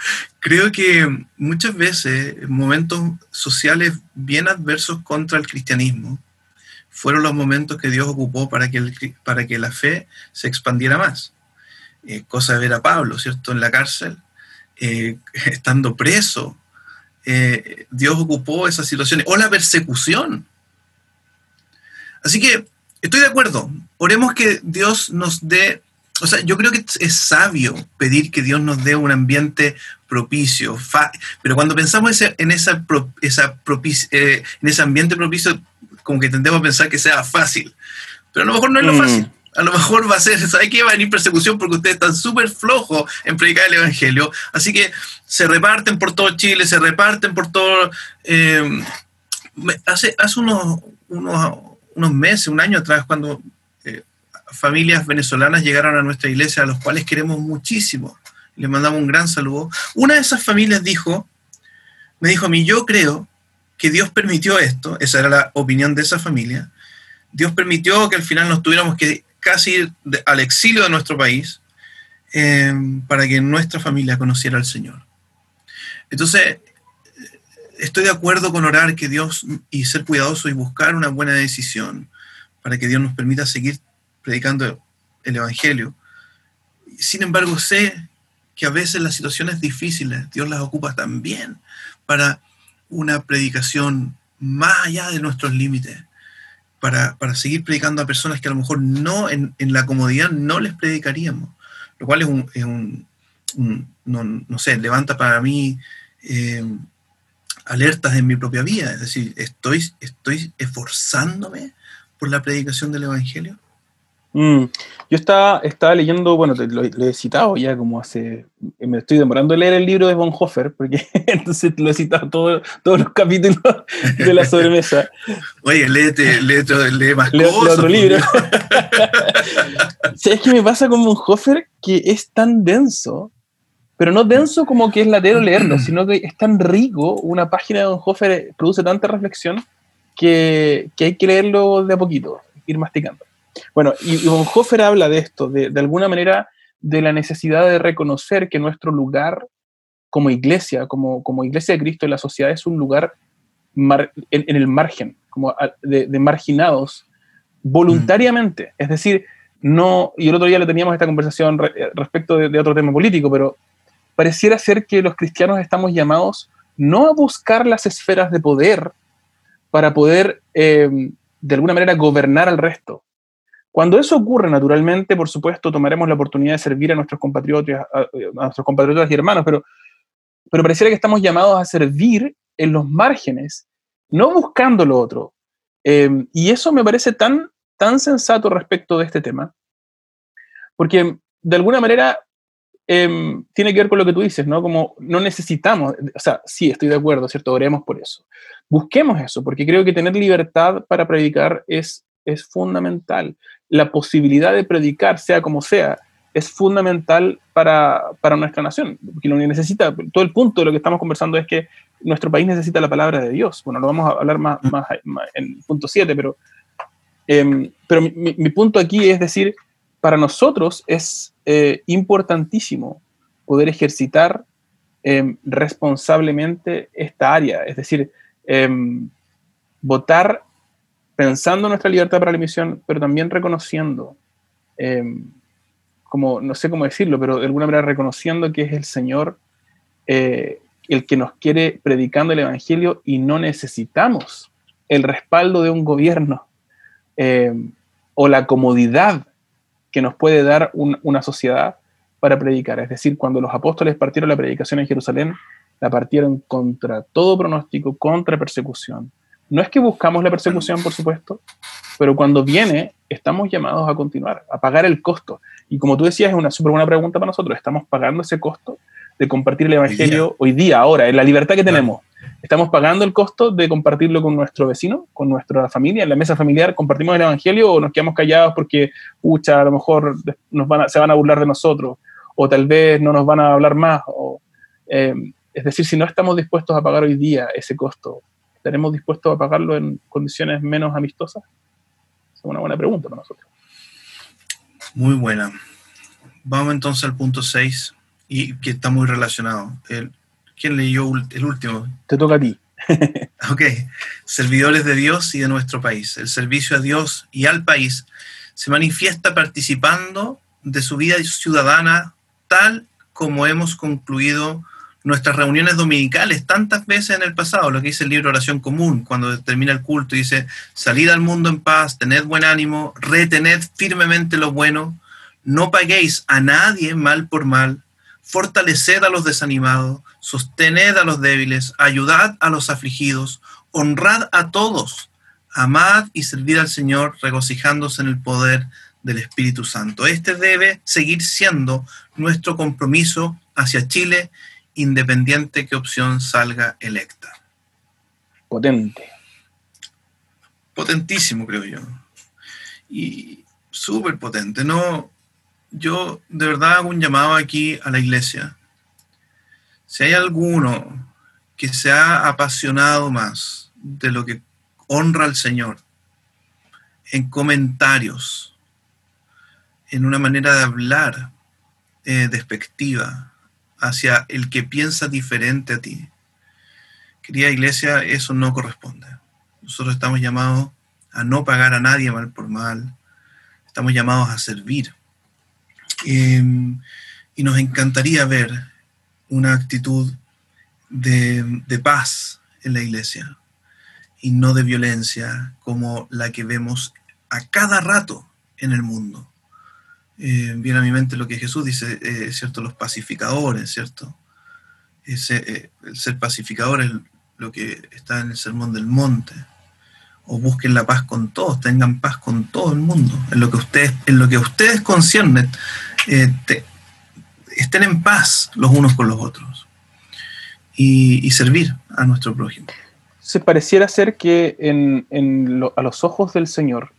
Creo que muchas veces momentos sociales bien adversos contra el cristianismo fueron los momentos que Dios ocupó para que, el, para que la fe se expandiera más. Eh, cosa de ver a Pablo, ¿cierto? En la cárcel, eh, estando preso. Eh, Dios ocupó esas situaciones. O la persecución. Así que estoy de acuerdo. Oremos que Dios nos dé o sea, yo creo que es sabio pedir que Dios nos dé un ambiente propicio, pero cuando pensamos en, esa, esa eh, en ese ambiente propicio, como que tendemos a pensar que sea fácil, pero a lo mejor no es lo mm. fácil. A lo mejor va a ser, ¿sabes qué? Va a venir persecución porque ustedes están súper flojos en predicar el Evangelio. Así que se reparten por todo Chile, se reparten por todo... Eh, hace hace unos, unos, unos meses, un año atrás, cuando familias venezolanas llegaron a nuestra iglesia, a los cuales queremos muchísimo. Les mandamos un gran saludo. Una de esas familias dijo, me dijo a mí, yo creo que Dios permitió esto, esa era la opinión de esa familia, Dios permitió que al final nos tuviéramos que casi al exilio de nuestro país, em, para que nuestra familia conociera al Señor. Entonces, estoy de acuerdo con orar que Dios y ser cuidadoso y buscar una buena decisión para que Dios nos permita seguir predicando el Evangelio. Sin embargo, sé que a veces las situaciones difíciles Dios las ocupa también para una predicación más allá de nuestros límites, para, seguir predicando a personas que a lo mejor no en, la comodidad no les predicaríamos, lo cual es un, no, sé, levanta para mí eh, alertas en mi propia vida, es decir, estoy, estoy esforzándome por la predicación del Evangelio. Mm. Yo estaba, estaba leyendo, bueno, lo, he citado ya como hace, me estoy demorando en leer el libro de Bonhoeffer, porque entonces lo he citado todos los capítulos de la sobremesa. Oye, léete, léete, lee más cosas. otro pues, libro. ¿Sabes qué me pasa con Bonhoeffer? Que es tan denso, pero no denso como que es latero leerlo, sino que es tan rico, una página de Bonhoeffer produce tanta reflexión que, que hay que leerlo de a poquito, ir masticando. Bueno, y, Bonhoeffer habla de esto, de, alguna manera de la necesidad de reconocer que nuestro lugar como iglesia, como, como iglesia de Cristo en la sociedad, es un lugar en, el margen, como de, marginados voluntariamente. Es decir, no, y el otro día le teníamos esta conversación respecto de, otro tema político, pero pareciera ser que los cristianos estamos llamados no a buscar las esferas de poder para poder, eh, de alguna manera, gobernar al resto, cuando eso ocurre, naturalmente, por supuesto, tomaremos la oportunidad de servir a nuestros compatriotas, a, nuestros compatriotas y hermanos, pero, pero pareciera que estamos llamados a servir en los márgenes, no buscando lo otro. Em, y eso me parece tan, tan sensato respecto de este tema, porque de alguna manera em, tiene que ver con lo que tú dices, ¿no? Como no necesitamos, o sea, sí, estoy de acuerdo, ¿cierto? Oremos por eso. Busquemos eso, porque creo que tener libertad para predicar es, es fundamental la posibilidad de predicar, sea como sea, es fundamental para, nuestra nación. Porque lo necesita, todo el punto de lo que estamos conversando es que nuestro país necesita la palabra de Dios. Bueno, lo vamos a hablar más, más, en el punto 7, pero, em, pero mi, punto aquí es decir, para nosotros es eh, importantísimo poder ejercitar em, responsablemente esta área, es decir, em, votar pensando en nuestra libertad para la emisión, pero también reconociendo, em, como no sé cómo decirlo, pero de alguna manera reconociendo que es el Señor eh, el que nos quiere predicando el Evangelio y no necesitamos el respaldo de un gobierno em, o la comodidad que nos puede dar una sociedad para predicar. Es decir, cuando los apóstoles partieron la predicación en Jerusalén, la partieron contra todo pronóstico, contra persecución, no es que buscamos la persecución, por supuesto, pero cuando viene, estamos llamados a continuar, a pagar el costo. Y como tú decías, es una súper buena pregunta para nosotros. ¿Estamos pagando ese costo de compartir el Evangelio hoy día, ahora, en la libertad que tenemos? ¿Estamos pagando el costo de compartirlo con nuestro vecino, con nuestra familia, en la mesa familiar? ¿Compartimos el Evangelio o nos quedamos callados porque, pucha, a lo mejor nos van se van a burlar de nosotros? O tal vez no nos van a hablar más. Eh, es decir, si no estamos dispuestos a pagar hoy día ese costo, ¿Estaremos dispuestos a pagarlo en condiciones menos amistosas? Es una buena pregunta para nosotros. Muy buena. Vamos entonces al punto 6, y que está muy relacionado. El, ¿Quién leyó el último? Te toca a ti. ok. Servidores de Dios y de nuestro país. El servicio a Dios y al país se manifiesta participando de su vida ciudadana tal como hemos concluido nuestras reuniones dominicales tantas veces en el pasado, lo que dice el libro Oración Común, cuando termina el culto, dice, salid al mundo en paz, tened buen ánimo, retened firmemente lo bueno, no paguéis a nadie mal por mal, fortaleced a los desanimados, sostened a los débiles, ayudad a los afligidos, honrad a todos, amad y servid al Señor, regocijándose en el poder del Espíritu Santo. Este debe seguir siendo nuestro compromiso hacia Chile independiente qué opción salga electa. Potente. Potentísimo, creo yo. Y súper potente. No, yo de verdad hago un llamado aquí a la iglesia. Si hay alguno que se ha apasionado más de lo que honra al Señor, en comentarios, en una manera de hablar, eh, despectiva hacia el que piensa diferente a ti. Querida iglesia, eso no corresponde. Nosotros estamos llamados a no pagar a nadie mal por mal. Estamos llamados a servir. Em, y nos encantaría ver una actitud de, de paz en la iglesia y no de violencia como la que vemos a cada rato en el mundo. Eh, viene a mi mente lo que Jesús dice, eh, ¿cierto? Los pacificadores, ¿cierto? Ese, eh, el ser pacificador es lo que está en el Sermón del Monte. O busquen la paz con todos, tengan paz con todo el mundo. En lo que ustedes, en lo que ustedes conciernen, estén en paz los unos con los otros. Y, servir a nuestro prójimo. Se pareciera ser que en, a los ojos del Señor,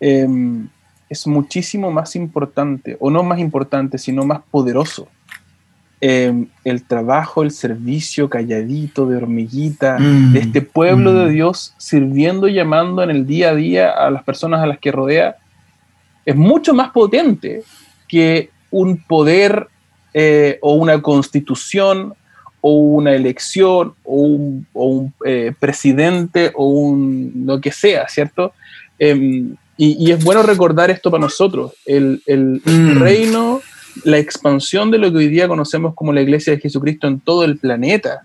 em, es muchísimo más importante, o no más importante, sino más poderoso. Em, el trabajo, el servicio calladito de hormiguita, de mm, este pueblo de mm. Dios sirviendo y llamando en el día a día a las personas a las que rodea, es mucho más potente que un poder eh, o una constitución o una elección o un, eh, presidente o un lo que sea, ¿cierto? Em, y, es bueno recordar esto para nosotros. El, mm. reino, la expansión de lo que hoy día conocemos como la iglesia de Jesucristo en todo el planeta,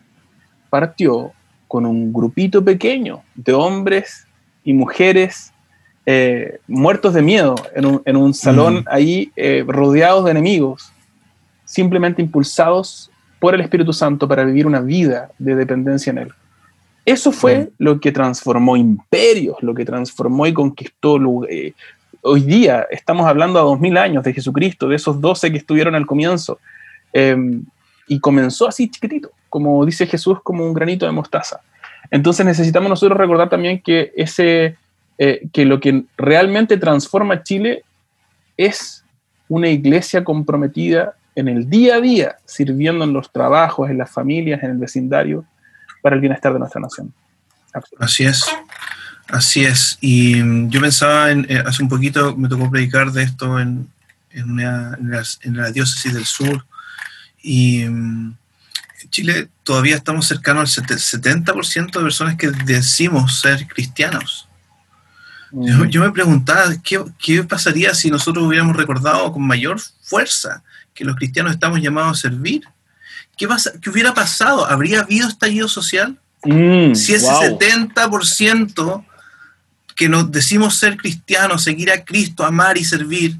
partió con un grupito pequeño de hombres y mujeres eh, muertos de miedo en un, salón mm. ahí eh, rodeados de enemigos, simplemente impulsados por el Espíritu Santo para vivir una vida de dependencia en Él. Eso fue lo que transformó imperios, lo que transformó y conquistó. Eh, hoy día estamos hablando a dos mil años de Jesucristo, de esos doce que estuvieron al comienzo. Em, y comenzó así chiquitito, como dice Jesús, como un granito de mostaza. Entonces necesitamos nosotros recordar también que, ese, eh, que lo que realmente transforma Chile es una iglesia comprometida en el día a día, sirviendo en los trabajos, en las familias, en el vecindario, para el bienestar de nuestra nación. Así es. Así es. Y mm, yo pensaba, en, eh, hace un poquito me tocó predicar de esto en, en, la, diócesis del sur. Y mm, en Chile todavía estamos cercanos al 70% de personas que decimos ser cristianos. Yo, me preguntaba, ¿qué, ¿qué, pasaría si nosotros hubiéramos recordado con mayor fuerza que los cristianos estamos llamados a servir? ¿Qué, ¿qué hubiera pasado? ¿Habría habido estallido social? Mm, si ese 70% que nos decimos ser cristianos, seguir a Cristo, amar y servir,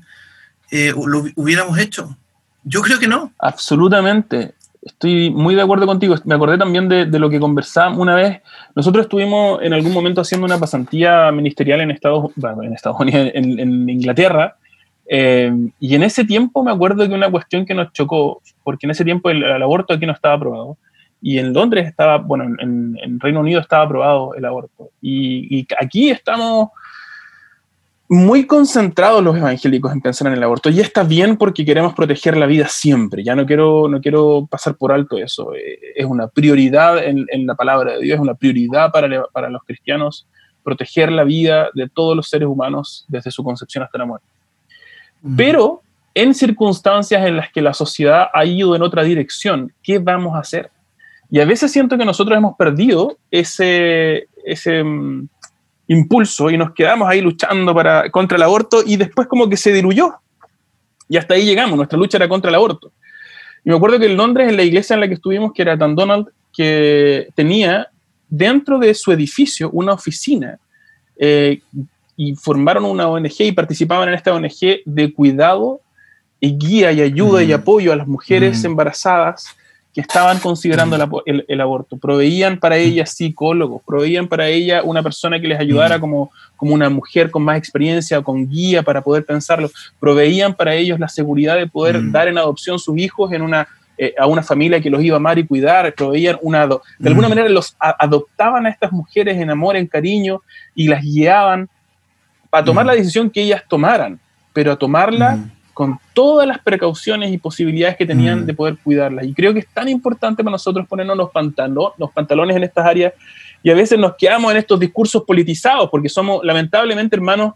eh, lo hubiéramos hecho. Yo creo que no. Absolutamente. Estoy muy de acuerdo contigo. Me acordé también de, lo que conversamos una vez. Nosotros estuvimos en algún momento haciendo una pasantía ministerial en Estados, en Estados Unidos, en Inglaterra, eh, y en ese tiempo me acuerdo que una cuestión que nos chocó, porque en ese tiempo el, aborto aquí no estaba aprobado, y en Londres estaba, bueno, en, Reino Unido estaba aprobado el aborto. Y, aquí estamos muy concentrados los evangélicos en pensar en el aborto. Y está bien porque queremos proteger la vida siempre. Ya no quiero, no quiero pasar por alto eso. Eh, es una prioridad en, la palabra de Dios, es una prioridad para, para los cristianos proteger la vida de todos los seres humanos desde su concepción hasta la muerte pero en circunstancias en las que la sociedad ha ido en otra dirección, ¿qué vamos a hacer? Y a veces siento que nosotros hemos perdido ese, ese mm, impulso y nos quedamos ahí luchando para, contra el aborto y después como que se diluyó. Y hasta ahí llegamos, nuestra lucha era contra el aborto. Y me acuerdo que en Londres, en la iglesia en la que estuvimos, que era Dan Donald, que tenía dentro de su edificio una oficina eh, y formaron una ONG y participaban en esta ONG de cuidado y guía y ayuda y mm. apoyo a las mujeres mm. embarazadas que estaban considerando mm. el, aborto. Proveían para ellas psicólogos, proveían para ella una persona que les ayudara como, como una mujer con más experiencia, con guía para poder pensarlo. Proveían para ellos la seguridad de poder dar en adopción sus hijos en una, eh, a una familia que los iba a amar y cuidar. Proveían una... De alguna manera los adoptaban a estas mujeres en amor, en cariño y las guiaban para tomar la decisión que ellas tomaran, pero a tomarla con todas las precauciones y posibilidades que tenían de poder cuidarlas. Y creo que es tan importante para nosotros ponernos los, los pantalones en estas áreas y a veces nos quedamos en estos discursos politizados, porque somos, lamentablemente, hermanos,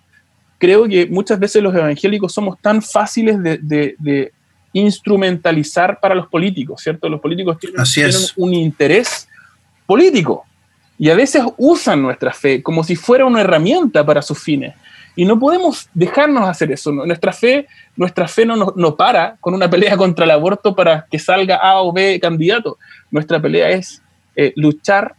creo que muchas veces los evangélicos somos tan fáciles de, instrumentalizar para los políticos, ¿cierto? Los políticos tienen, tienen un interés político y a veces usan nuestra fe como si fuera una herramienta para sus fines. Y no podemos dejarnos hacer eso. Nuestra fe, nuestra fe no, no, para con una pelea contra el aborto para que salga A o B candidato. Nuestra pelea es eh, luchar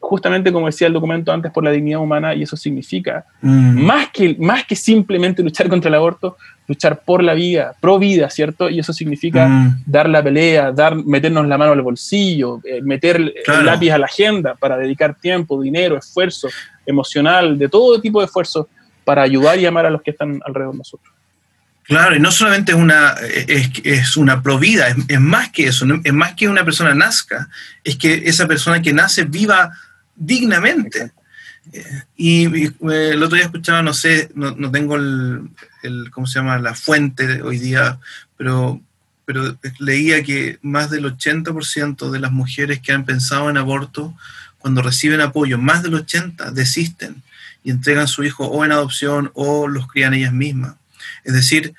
justamente como decía el documento antes, por la dignidad humana, y eso significa, mm. más, que, más que simplemente luchar contra el aborto, luchar por la vida, pro vida, ¿cierto? Y eso significa mm. dar la pelea, dar, meternos la mano al bolsillo, eh, meter el lápiz a la agenda para dedicar tiempo, dinero, esfuerzo emocional, de todo tipo de esfuerzo para ayudar y amar a los que están alrededor de nosotros. Claro, y no solamente es una, es, es una provida, es, es, más que eso, es más que una persona nazca, es que esa persona que nace viva dignamente. Eh, y, eh, el otro día escuchaba, no sé, no, no tengo el, el, ¿cómo se llama?, la fuente hoy día, pero, pero leía que más del 80% de las mujeres que han pensado en aborto, cuando reciben apoyo, más del 80% desisten y entregan su hijo o en adopción o los crían ellas mismas. Es decir,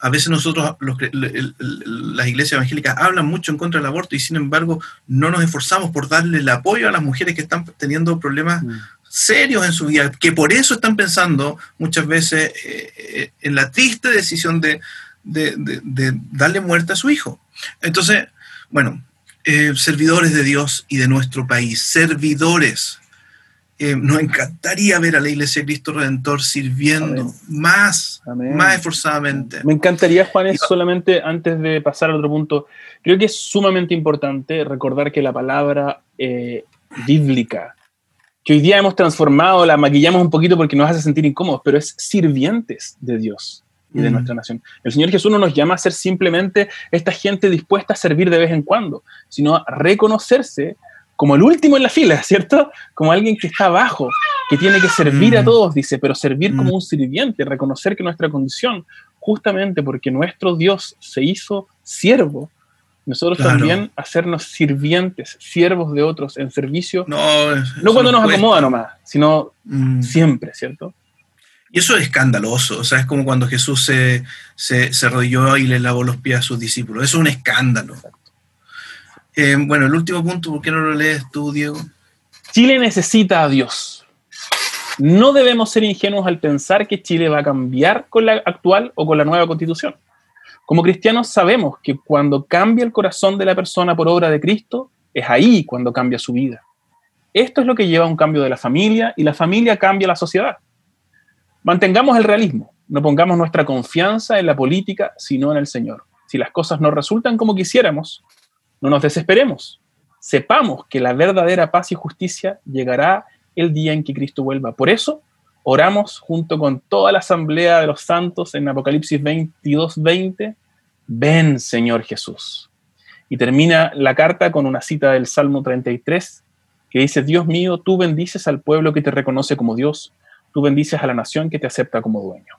a veces nosotros, los, las iglesias evangélicas hablan mucho en contra del aborto y sin embargo no nos esforzamos por darle el apoyo a las mujeres que están teniendo problemas mm. serios en su vida, que por eso están pensando muchas veces eh, eh, en la triste decisión de, darle muerte a su hijo. Entonces, bueno, eh, servidores de Dios y de nuestro país, servidores eh, nos encantaría ver a la Iglesia de Cristo Redentor sirviendo más, más esforzadamente. Me encantaría, Juan, solamente antes de pasar al otro punto, creo que es sumamente importante recordar que la palabra eh, bíblica, que hoy día hemos transformado, la maquillamos un poquito porque nos hace sentir incómodos, pero es sirvientes de Dios y de mm. nuestra nación. El Señor Jesús no nos llama a ser simplemente esta gente dispuesta a servir de vez en cuando, sino a reconocerse como el último en la fila, ¿cierto? Como alguien que está abajo, que tiene que servir a mm. todos, dice, pero servir como mm. un sirviente, reconocer que nuestra condición, justamente porque nuestro Dios se hizo siervo, nosotros también hacernos sirvientes, siervos de otros en servicio, no, no cuando nos acomoda nomás, sino mm. siempre, ¿cierto? Y eso es escandaloso, o sea, es como cuando Jesús se, se, se arrodilló y le lavó los pies a sus discípulos, eso es un escándalo. Eh, bueno, el último punto, ¿por qué no lo lees tú? Chile necesita a Dios. No debemos ser ingenuos al pensar que Chile va a cambiar con la actual o con la nueva constitución. Como cristianos sabemos que cuando cambia el corazón de la persona por obra de Cristo, es ahí cuando cambia su vida. Esto es lo que lleva a un cambio de la familia y la familia cambia la sociedad. Mantengamos el realismo, no pongamos nuestra confianza en la política, sino en el Señor. Si las cosas no resultan como quisiéramos, no nos desesperemos. Sepamos que la verdadera paz y justicia llegará el día en que Cristo vuelva. Por eso, oramos junto con toda la asamblea de los santos en Apocalipsis 22, 20. Ven, Señor Jesús. Y termina la carta con una cita del Salmo 33 que dice, Dios mío, tú bendices al pueblo que te reconoce como Dios, tú bendices a la nación que te acepta como dueño.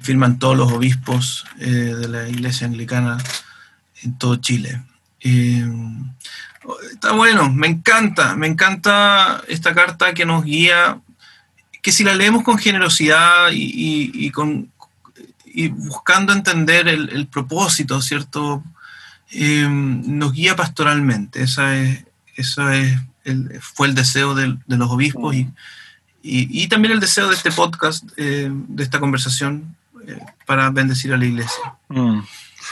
Firman todos los obispos eh, de la iglesia anglicana en todo Chile. Eh, está bueno, me encanta, me encanta esta carta que nos guía, que si la leemos con generosidad y, con, y buscando entender el, propósito, ¿cierto? Eh, nos guía pastoralmente. Esa es, esa es el, fue el deseo de, los obispos y, y, también el deseo de este podcast, eh, de esta conversación, para bendecir a la iglesia. Mm,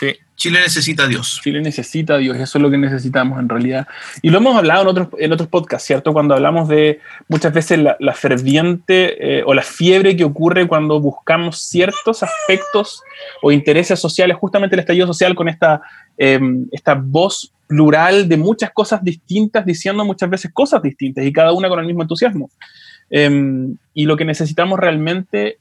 sí. Chile necesita a Dios. Chile necesita a Dios, eso es lo que necesitamos en realidad. Y lo hemos hablado en otros, en otros podcasts, ¿cierto? Cuando hablamos de muchas veces la, ferviente eh, o la fiebre que ocurre cuando buscamos ciertos aspectos o intereses sociales, justamente el estallido social con esta, em, esta voz plural de muchas cosas distintas, diciendo muchas veces cosas distintas y cada una con el mismo entusiasmo. Em, y lo que necesitamos realmente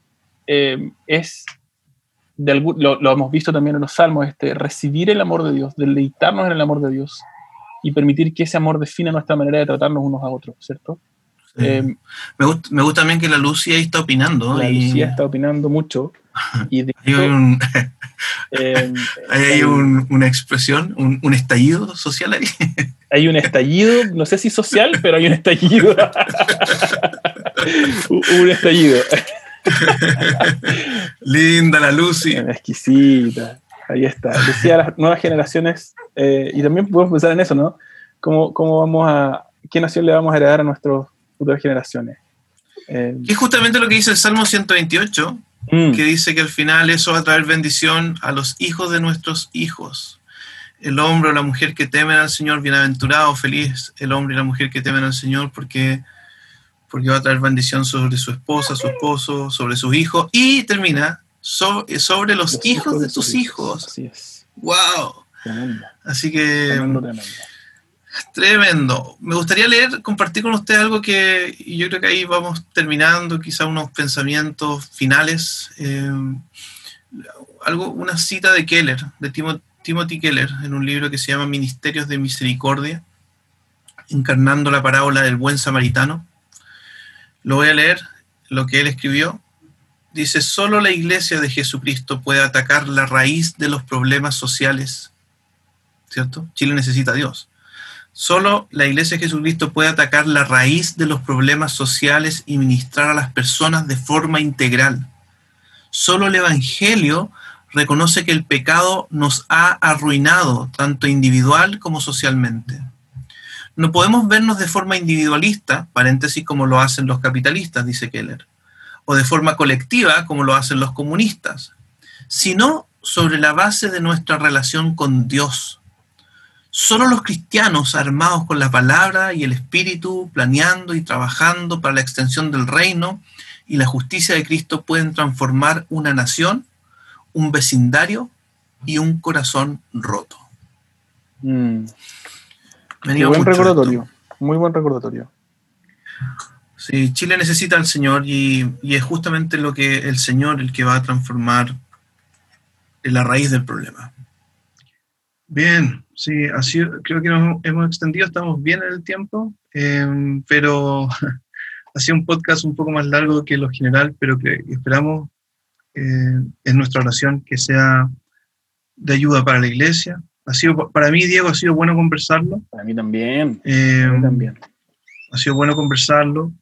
lo, hemos visto también en los salmos, este, recibir el amor de Dios, deleitarnos en el amor de Dios y permitir que ese amor defina nuestra manera de tratarnos unos a otros, ¿cierto? Eh, me, gusta, me, gusta, también que la Lucía está opinando. La Lucía está opinando mucho. Y hay, un, eh, hay una expresión, un, estallido social ahí. Hay un estallido, no sé si social, pero hay un estallido. un estallido. Linda la Lucy. Exquisita. Ahí está. Decía las nuevas generaciones, eh, y también podemos pensar en eso, ¿no? ¿Cómo, ¿Cómo, vamos a, qué nación le vamos a heredar a nuestras futuras generaciones? Eh, es justamente lo que dice el Salmo 128, mm. que dice que al final eso va a traer bendición a los hijos de nuestros hijos. El hombre o la mujer que temen al Señor, bienaventurado, feliz el hombre y la mujer que temen al Señor, porque, porque va a traer bendición sobre su esposa, su esposo, sobre sus hijos, y termina sobre los, hijos, de tus hijos. Así es. ¡Wow! Así que... Tremendo, tremendo. Tremendo. Me gustaría leer, compartir con usted algo que yo creo que ahí vamos terminando, quizá unos pensamientos finales. Eh, algo, una cita de Keller, de Timothy Keller, en un libro que se llama Ministerios de Misericordia, encarnando la parábola del buen samaritano. Lo voy a leer, lo que él escribió. Dice, solo la iglesia de Jesucristo puede atacar la raíz de los problemas sociales. ¿Cierto? Chile necesita a Dios Solo la Iglesia de Jesucristo puede atacar la raíz de los problemas sociales y ministrar a las personas de forma integral. Solo el Evangelio reconoce que el pecado nos ha arruinado, tanto individual como socialmente. No podemos vernos de forma individualista, paréntesis como lo hacen los capitalistas, dice Keller, o de forma colectiva, como lo hacen los comunistas, sino sobre la base de nuestra relación con Dios Solo los cristianos armados con la palabra y el espíritu, planeando y trabajando para la extensión del reino y la justicia de Cristo pueden transformar una nación, un vecindario y un corazón roto. Mm. Buen recordatorio, muy buen recordatorio. Sí, Chile necesita al Señor y, y, es justamente lo que el Señor el que va a transformar en la raíz del problema. Bien, sí, así creo que nos hemos extendido, estamos bien en el tiempo, em, pero ha sido un podcast un poco más largo que lo general, pero que esperamos eh, en nuestra oración que sea de ayuda para la iglesia. Ha sido, para mí, Diego, ha sido bueno conversarlo. Para mí también. Em, también. Ha sido bueno conversarlo.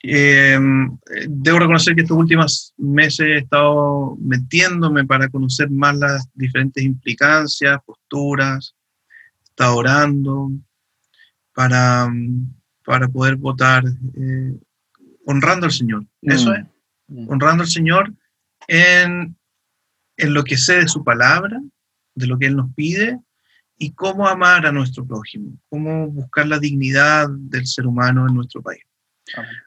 Em, debo reconocer que estos últimos meses he estado metiéndome para conocer más las diferentes implicancias, posturas, está orando para, para poder votar eh, honrando al Señor. Eso mm. es, mm. honrando al Señor en, en lo que sé de su palabra, de lo que Él nos pide y cómo amar a nuestro prójimo, cómo buscar la dignidad del ser humano en nuestro país.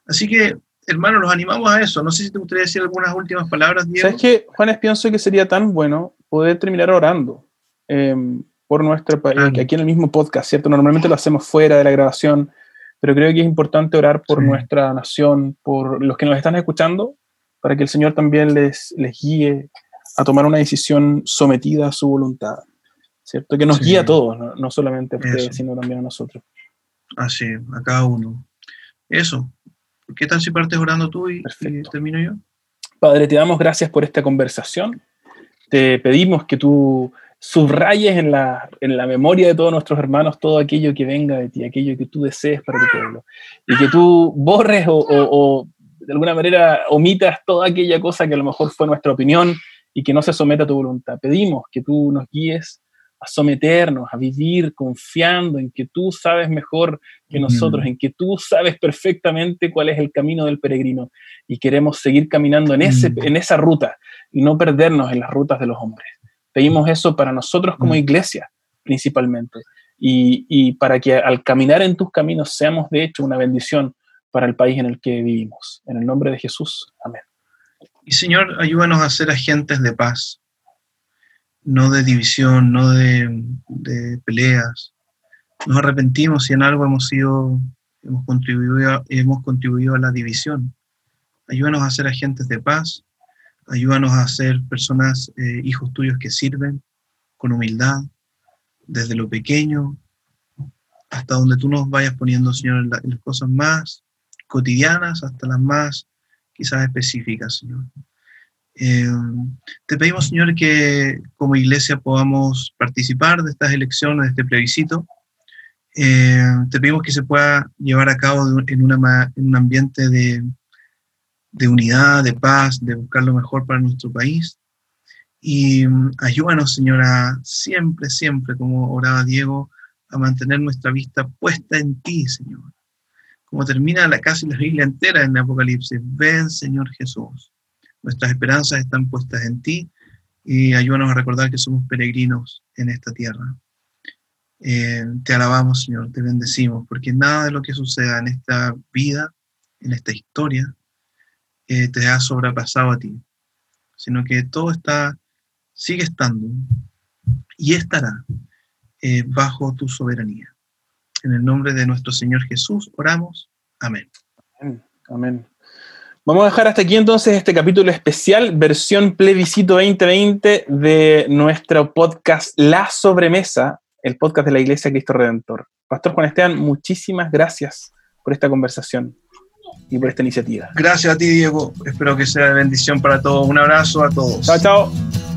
Así que, hermano, los animamos a eso. No sé si te gustaría decir algunas últimas palabras, Diego. ¿Sabes que, Juanes, pienso que sería tan bueno poder terminar orando em, por nuestro país, que aquí en el mismo podcast, ¿cierto? Normalmente lo hacemos fuera de la grabación, pero creo que es importante orar por nuestra nación, por los que nos están escuchando, para que el Señor también les, les guíe a tomar una decisión sometida a su voluntad, ¿cierto? Que nos guíe a todos, no, solamente a ustedes, sino también a nosotros. Así, a cada uno. Eso. ¿Qué tal si partes orando tú y, termino yo? Padre, te damos gracias por esta conversación. Te pedimos que tú subrayes en la, en la memoria de todos nuestros hermanos todo aquello que venga de ti, aquello que tú desees para tu pueblo. Y que tú borres o, o de alguna manera omitas toda aquella cosa que a lo mejor fue nuestra opinión y que no se someta a tu voluntad. Pedimos que tú nos guíes a someternos, a vivir confiando en que tú sabes mejor que nosotros, en que tú sabes perfectamente cuál es el camino del peregrino y queremos seguir caminando en, ese, en esa ruta y no perdernos en las rutas de los hombres. Pedimos eso para nosotros como iglesia principalmente y, y para que al caminar en tus caminos seamos de hecho una bendición para el país en el que vivimos. En el nombre de Jesús. Amén. Y Señor, ayúdanos a ser agentes de paz no de división, no de, peleas. Nos arrepentimos si en algo hemos sido, hemos contribuido, a, hemos contribuido a la división. Ayúdanos a ser agentes de paz, ayúdanos a ser personas, eh, hijos tuyos que sirven con humildad, desde lo pequeño hasta donde tú nos vayas poniendo, Señor, las cosas más cotidianas hasta las más quizás específicas, Señor. Eh, te pedimos, Señor, que como iglesia podamos participar de estas elecciones, de este plebiscito. Eh, te pedimos que se pueda llevar a cabo en, una, en un ambiente de, de unidad, de paz, de buscar lo mejor para nuestro país. Y mm, ayúdanos, Señora, siempre, siempre, como oraba Diego, a mantener nuestra vista puesta en ti, Señor. Como termina la casi la Biblia entera en el Apocalipsis. Ven, Señor Jesús. Nuestras esperanzas están puestas en ti y ayúdanos a recordar que somos peregrinos en esta tierra. Eh, te alabamos, Señor, te bendecimos, porque nada de lo que suceda en esta vida, en esta historia, eh, te ha sobrepasado a ti, sino que todo está, sigue estando y estará eh, bajo tu soberanía. En el nombre de nuestro Señor Jesús oramos. Amén. Amén. Vamos a dejar hasta aquí entonces este capítulo especial, versión plebiscito 2020 de nuestro podcast La Sobremesa, el podcast de la Iglesia Cristo Redentor. Pastor Juan Esteban, muchísimas gracias por esta conversación y por esta iniciativa. Gracias a ti, Diego. Espero que sea de bendición para todos. Un abrazo a todos. Chao, chao.